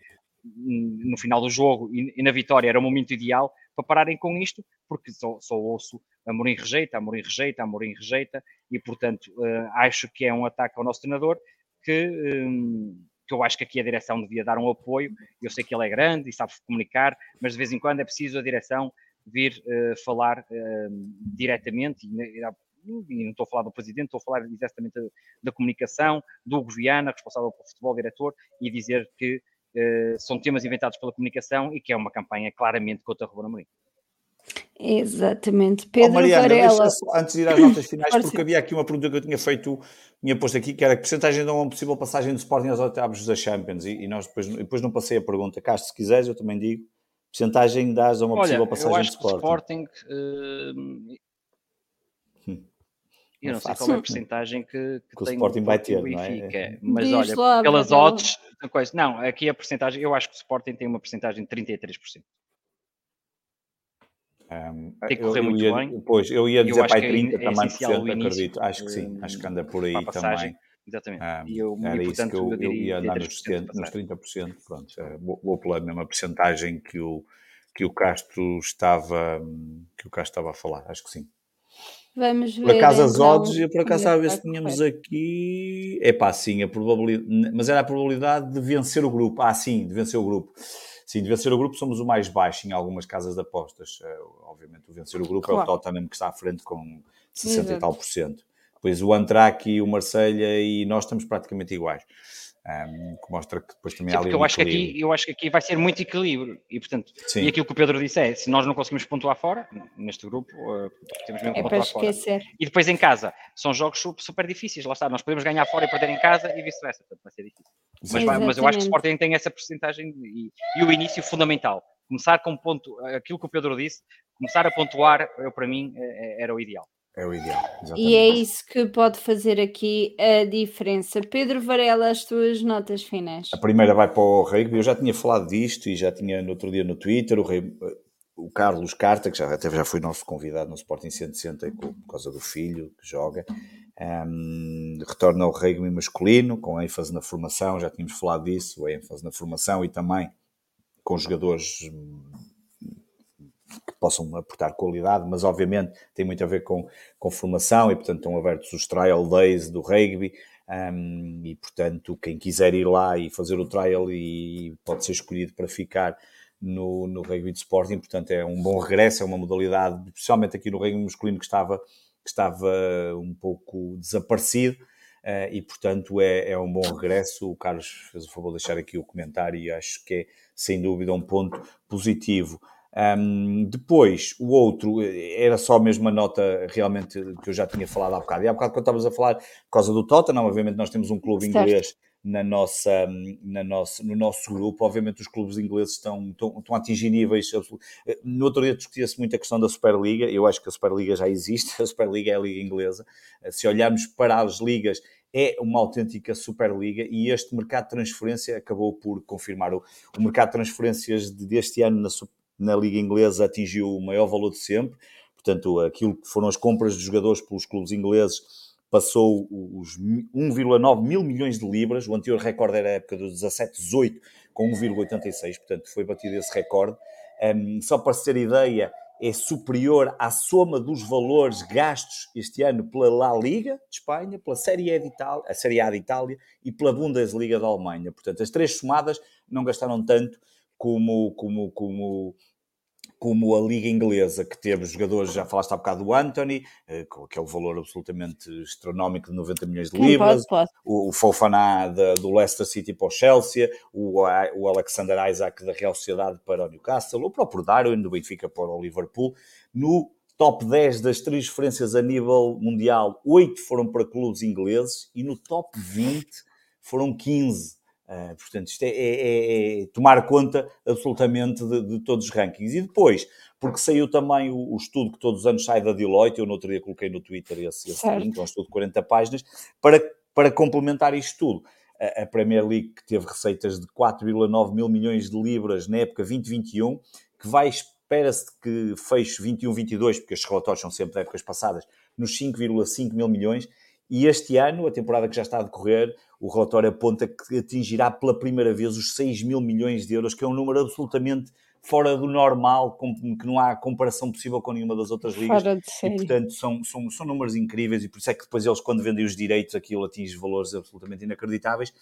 no final do jogo e, na vitória era o momento ideal para pararem com isto, porque só, só ouço Amorim rejeita, Amorim rejeita, Amorim rejeita, e portanto uh, acho que é um ataque ao nosso treinador que, um, que eu acho que aqui a direção devia dar um apoio. Eu sei que ele é grande e sabe comunicar, mas de vez em quando é preciso a direção vir uh, falar uh, diretamente, e, e, não estou a falar do presidente, estou a falar exatamente da, da comunicação, do Goviana, responsável pelo futebol, diretor, e dizer que uh, são temas inventados pela comunicação e que é uma campanha claramente contra Ruben Amorim. Exatamente. Pedro oh, Mariana, Varela. antes de ir às notas <laughs> finais, porque havia aqui uma pergunta que eu tinha feito, tinha posto aqui, que era que porcentagem de uma possível passagem do Sporting aos oitavos da Champions, e, e nós depois, depois não passei a pergunta. Castro, se quiseres, eu também digo, porcentagem das a uma Olha, possível passagem eu acho do Sporting? Que o Sporting uh... Eu não, sei qual é a porcentagem que, que, que o Sporting vai ter, não é? Mas Diz olha, lá, pelas odds, coisa, não, aqui a porcentagem, eu acho que o Sporting tem uma porcentagem de 33%. Um, tem que correr eu, muito ia, bem. Pois, eu ia dizer para 30 é, é também, por acredito. Acho que sim, acho que anda por aí também. Exatamente. Um, e eu, era e, portanto, isso que eu, eu, eu ia andar nos, 30%, nos 30%. Pronto, é, vou, vou pela mesma porcentagem que o, que o Castro estava que o Castro estava a falar, acho que sim. Vamos ver. Por acaso as então, odds, eu por acaso estava a ver se tínhamos aqui. É pá, sim, a probabilidade. Mas era a probabilidade de vencer o grupo. Ah, sim, de vencer o grupo. Sim, de vencer o grupo somos o mais baixo em algumas casas de apostas. Uh, obviamente, o vencer o grupo claro. é o Tottenham que está à frente com 60 Exato. e tal por cento. Depois o Antrac e o Marselha e nós estamos praticamente iguais. Um, que mostra que depois também Sim, há ali eu acho que aqui Eu acho que aqui vai ser muito equilíbrio e, portanto, Sim. e aquilo que o Pedro disse é, se nós não conseguimos pontuar fora, neste grupo, uh, temos mesmo que é pontuar esquecer. fora. E depois em casa, são jogos super difíceis, lá está, nós podemos ganhar fora e perder em casa e vice-versa, portanto vai ser difícil. Mas, vai, mas, eu acho que o Sporting tem essa porcentagem e, e, o início fundamental. Começar com ponto, aquilo que o Pedro disse, começar a pontuar, eu, para mim, é, é, era o ideal. É o ideal. Exatamente. E é isso que pode fazer aqui a diferença. Pedro Varela, as tuas notas finais. A primeira vai para o rugby. Eu já tinha falado disto e já tinha no outro dia no Twitter. O, rei, o Carlos Carta, que já, até já foi nosso convidado no Sporting 160 por causa do filho que joga, um, retorna ao rugby masculino, com ênfase na formação. Já tínhamos falado disso, a ênfase na formação e também com jogadores que possam aportar qualidade, mas obviamente tem muito a ver com, com formação e, portanto, estão abertos os trial days do rugby. Um, e portanto, quem quiser ir lá e fazer o trial e pode ser escolhido para ficar no, no rugby de Sporting, portanto, é um bom regresso, é uma modalidade, especialmente aqui no rugby masculino, que estava, que estava um pouco desaparecido. Uh, e portanto é, é um bom regresso. O Carlos fez o favor de deixar aqui o comentário e acho que é sem dúvida um ponto positivo. Um, depois, o outro era só mesmo uma nota realmente que eu já tinha falado há bocado. E há bocado, quando estávamos a falar por causa do Tottenham, obviamente nós temos um clube certo. inglês na nossa, na nossa, no nosso grupo. Obviamente os clubes ingleses estão, estão, estão a atingir níveis. No outro dia discutia-se muito a questão da Superliga. Eu acho que a Superliga já existe. <laughs> A Superliga é a Liga Inglesa. Se olharmos para as ligas, é uma autêntica Superliga e este mercado de transferência acabou por confirmar. O, o mercado de transferências deste ano na, na Liga Inglesa atingiu o maior valor de sempre, portanto, aquilo que foram as compras de jogadores pelos clubes ingleses passou os 1,9 mil milhões de libras, o anterior recorde era a época dos 17-18, com 1,86, portanto foi batido esse recorde. Um, só para ser ideia, é superior à soma dos valores gastos este ano pela La Liga de Espanha, pela Série A de Itália, a Série A de Itália e pela Bundesliga da Alemanha. Portanto, as três somadas não gastaram tanto como, como, como, como a Liga Inglesa, que teve jogadores, já falaste há bocado do Anthony, eh, com aquele valor absolutamente astronómico de 90 milhões de libras, pode, pode. O, o Fofaná do Leicester City para o Chelsea, o, o Alexander Isaac da Real Sociedade para o Newcastle, o próprio Darwin do Benfica para o Liverpool. No top 10 das transferências a nível mundial, 8 foram para clubes ingleses e no top 20 foram 15 Uh, portanto, isto é, é, é, é, tomar conta absolutamente de, de, todos os rankings. E depois, porque saiu também o, o, estudo que todos os anos sai da Deloitte, eu no outro dia coloquei no Twitter esse, esse link, um estudo de 40 páginas, para, para complementar isto tudo. A, a Premier League que teve receitas de 4,9 mil milhões de libras na época 2021, que vai, espera-se que feche 21-22, porque estes relatórios são sempre de épocas passadas, nos 5,5 mil milhões, e este ano, a temporada que já está a decorrer, o relatório aponta que atingirá pela primeira vez os 6 mil milhões de euros, que é um número absolutamente fora do normal, que não há comparação possível com nenhuma das outras ligas. Fora de série. E, portanto, são, são, são números incríveis e por isso é que depois eles, quando vendem os direitos, aquilo atinge valores absolutamente inacreditáveis.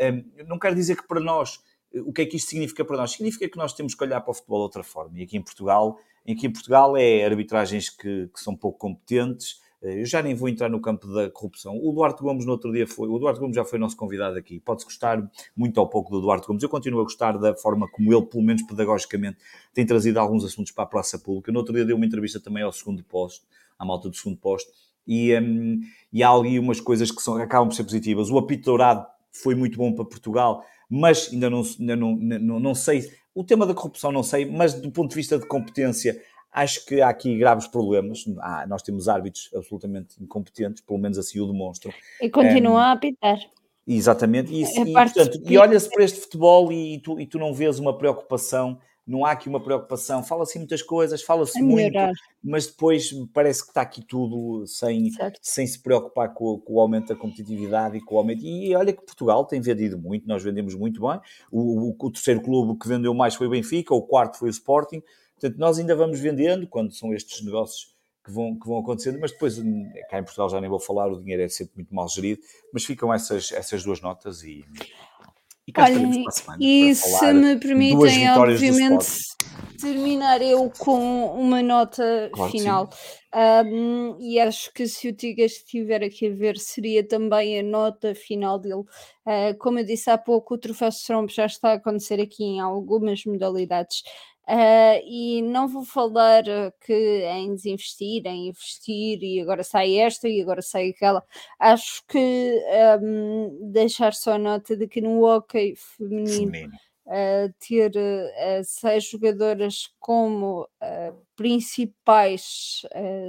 Um, não quero dizer que para nós, o que é que isto significa para nós? Significa que nós temos que olhar para o futebol de outra forma. E aqui em Portugal, aqui em Portugal é arbitragens que, que são pouco competentes, eh, eu já nem vou entrar no campo da corrupção. O Duarte Gomes no outro dia foi. O Duarte Gomes já foi nosso convidado aqui. Pode-se gostar muito ou pouco do Duarte Gomes. Eu continuo a gostar da forma como ele, pelo menos pedagogicamente, tem trazido alguns assuntos para a praça pública. No outro dia deu uma entrevista também ao segundo posto, à malta do segundo posto. E, um, e há ali umas coisas que são, acabam por ser positivas. O apito dourado foi muito bom para Portugal, mas ainda não, ainda não, não, não sei. O tema da corrupção não sei, mas do ponto de vista de competência Acho que há aqui graves problemas. Ah, nós temos árbitros absolutamente incompetentes, pelo menos assim o demonstram. E continuam a apitar. Exatamente. E, e, portanto, e olha-se para este futebol e tu, e tu não vês uma preocupação não há aqui uma preocupação. Fala-se muitas coisas, fala-se muito, mas depois parece que está aqui tudo sem, sem se preocupar com, com, o aumento da competitividade e com o aumento. E olha que Portugal tem vendido muito, nós vendemos muito bem. O, o, o terceiro clube que vendeu mais foi o Benfica, o quarto foi o Sporting. Portanto, nós ainda vamos vendendo quando são estes negócios que vão, que vão acontecendo, mas depois hum, cá em Portugal já nem vou falar, o dinheiro é sempre muito mal gerido, mas ficam essas, essas duas notas e, e cá Olha, para a semana. E se me permitem, obviamente, terminar eu com uma nota claro final. Um, e acho que se o Tigas estiver aqui a ver, seria também a nota final dele. Uh, como eu disse há pouco, o troféu Stromp já está a acontecer aqui em algumas modalidades. Uh, e não vou falar que em desinvestir, em investir, e agora sai esta e agora sai aquela. Acho que um, deixar só nota de que no hockey feminino, feminino. Uh, ter uh, seis jogadoras como principais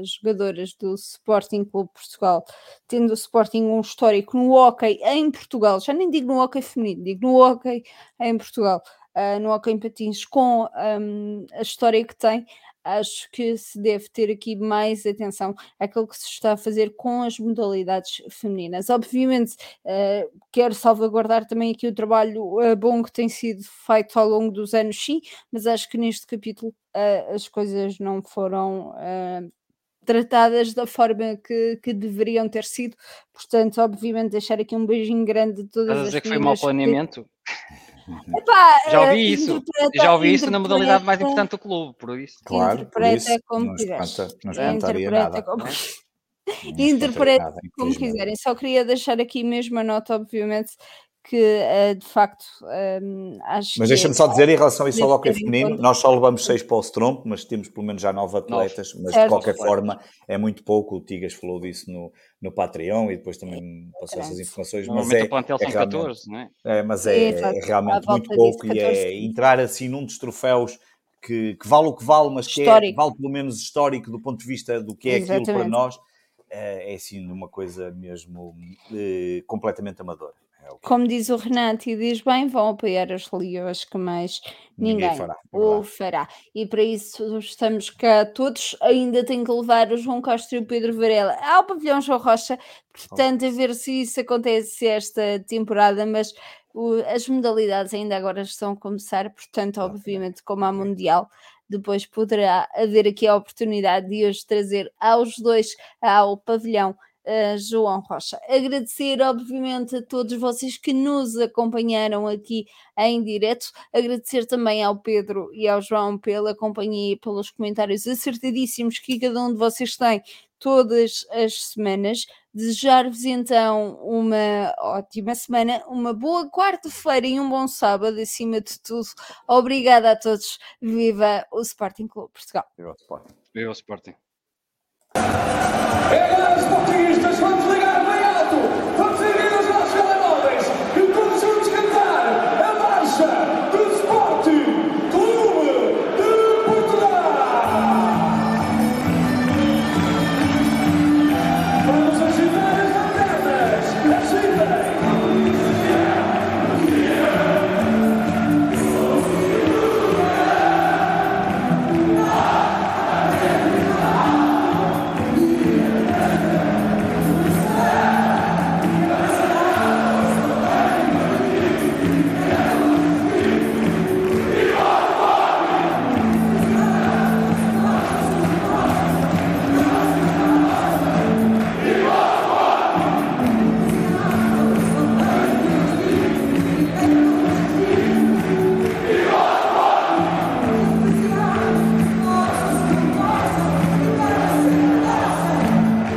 jogadoras do Sporting Clube Portugal, tendo o Sporting um histórico no hockey em Portugal, já nem digo no hockey feminino, digo no hockey em Portugal uh, no Hockey em Patins com um, a história que tem, acho que se deve ter aqui mais atenção àquilo que se está a fazer com as modalidades femininas. Obviamente, uh, quero salvaguardar também aqui o trabalho uh, bom que tem sido feito ao longo dos anos, sim, mas acho que neste capítulo uh, as coisas não foram. Tratadas da forma que, que deveriam ter sido, portanto, obviamente, deixar aqui um beijinho grande de todas Estás as. dizer que foi mau planeamento? Que... Epá, já ouvi isso, já ouvi isso na modalidade mais importante do clube, por isso. Claro, interpreta isso, como quiseres. Não espantaria nada. Como... <laughs> Interpreta como quiserem. Só queria deixar aqui mesmo a nota, obviamente, que uh, de facto um, acho Mas deixa-me só dizer em relação a isso ao hockey feminino, nós só levamos seis para o Stromp, mas temos pelo menos já nove atletas, mas certo. de qualquer forma é muito pouco, o Tigas falou disso no, no Patreon e depois também passou essas informações, mas é, o é, 14, não é? é? mas é, é realmente muito pouco 14, e é entrar assim num dos troféus que, que, vale o que vale, mas que é, vale pelo menos histórico do ponto de vista do que é Exatamente. aquilo para nós, é, é assim uma coisa mesmo eh, completamente amadora. É Como diz o Renato, e diz bem, vão apoiar as leões que mais ninguém, ninguém fará, é o fará. E para isso estamos cá todos. Ainda tem que levar o João Castro e o Pedro Varela ao pavilhão João Rocha, portanto, a ver se isso acontece esta temporada, mas o, as modalidades ainda agora estão a começar, portanto, obviamente, como há Mundial, depois poderá haver aqui a oportunidade de hoje trazer aos dois ao pavilhão uh, João Rocha. Agradecer, obviamente, a todos vocês que nos acompanharam aqui em direto. Agradecer também ao Pedro e ao João pela companhia e pelos comentários acertadíssimos que cada um de vocês tem todas as semanas. Desejar-vos então uma ótima semana, uma boa quarta-feira e um bom sábado, acima de tudo. Obrigada a todos. Viva o Sporting Clube Portugal. Viva o Sporting. Viva o Sporting. É, Sportingistas, vamos ligar!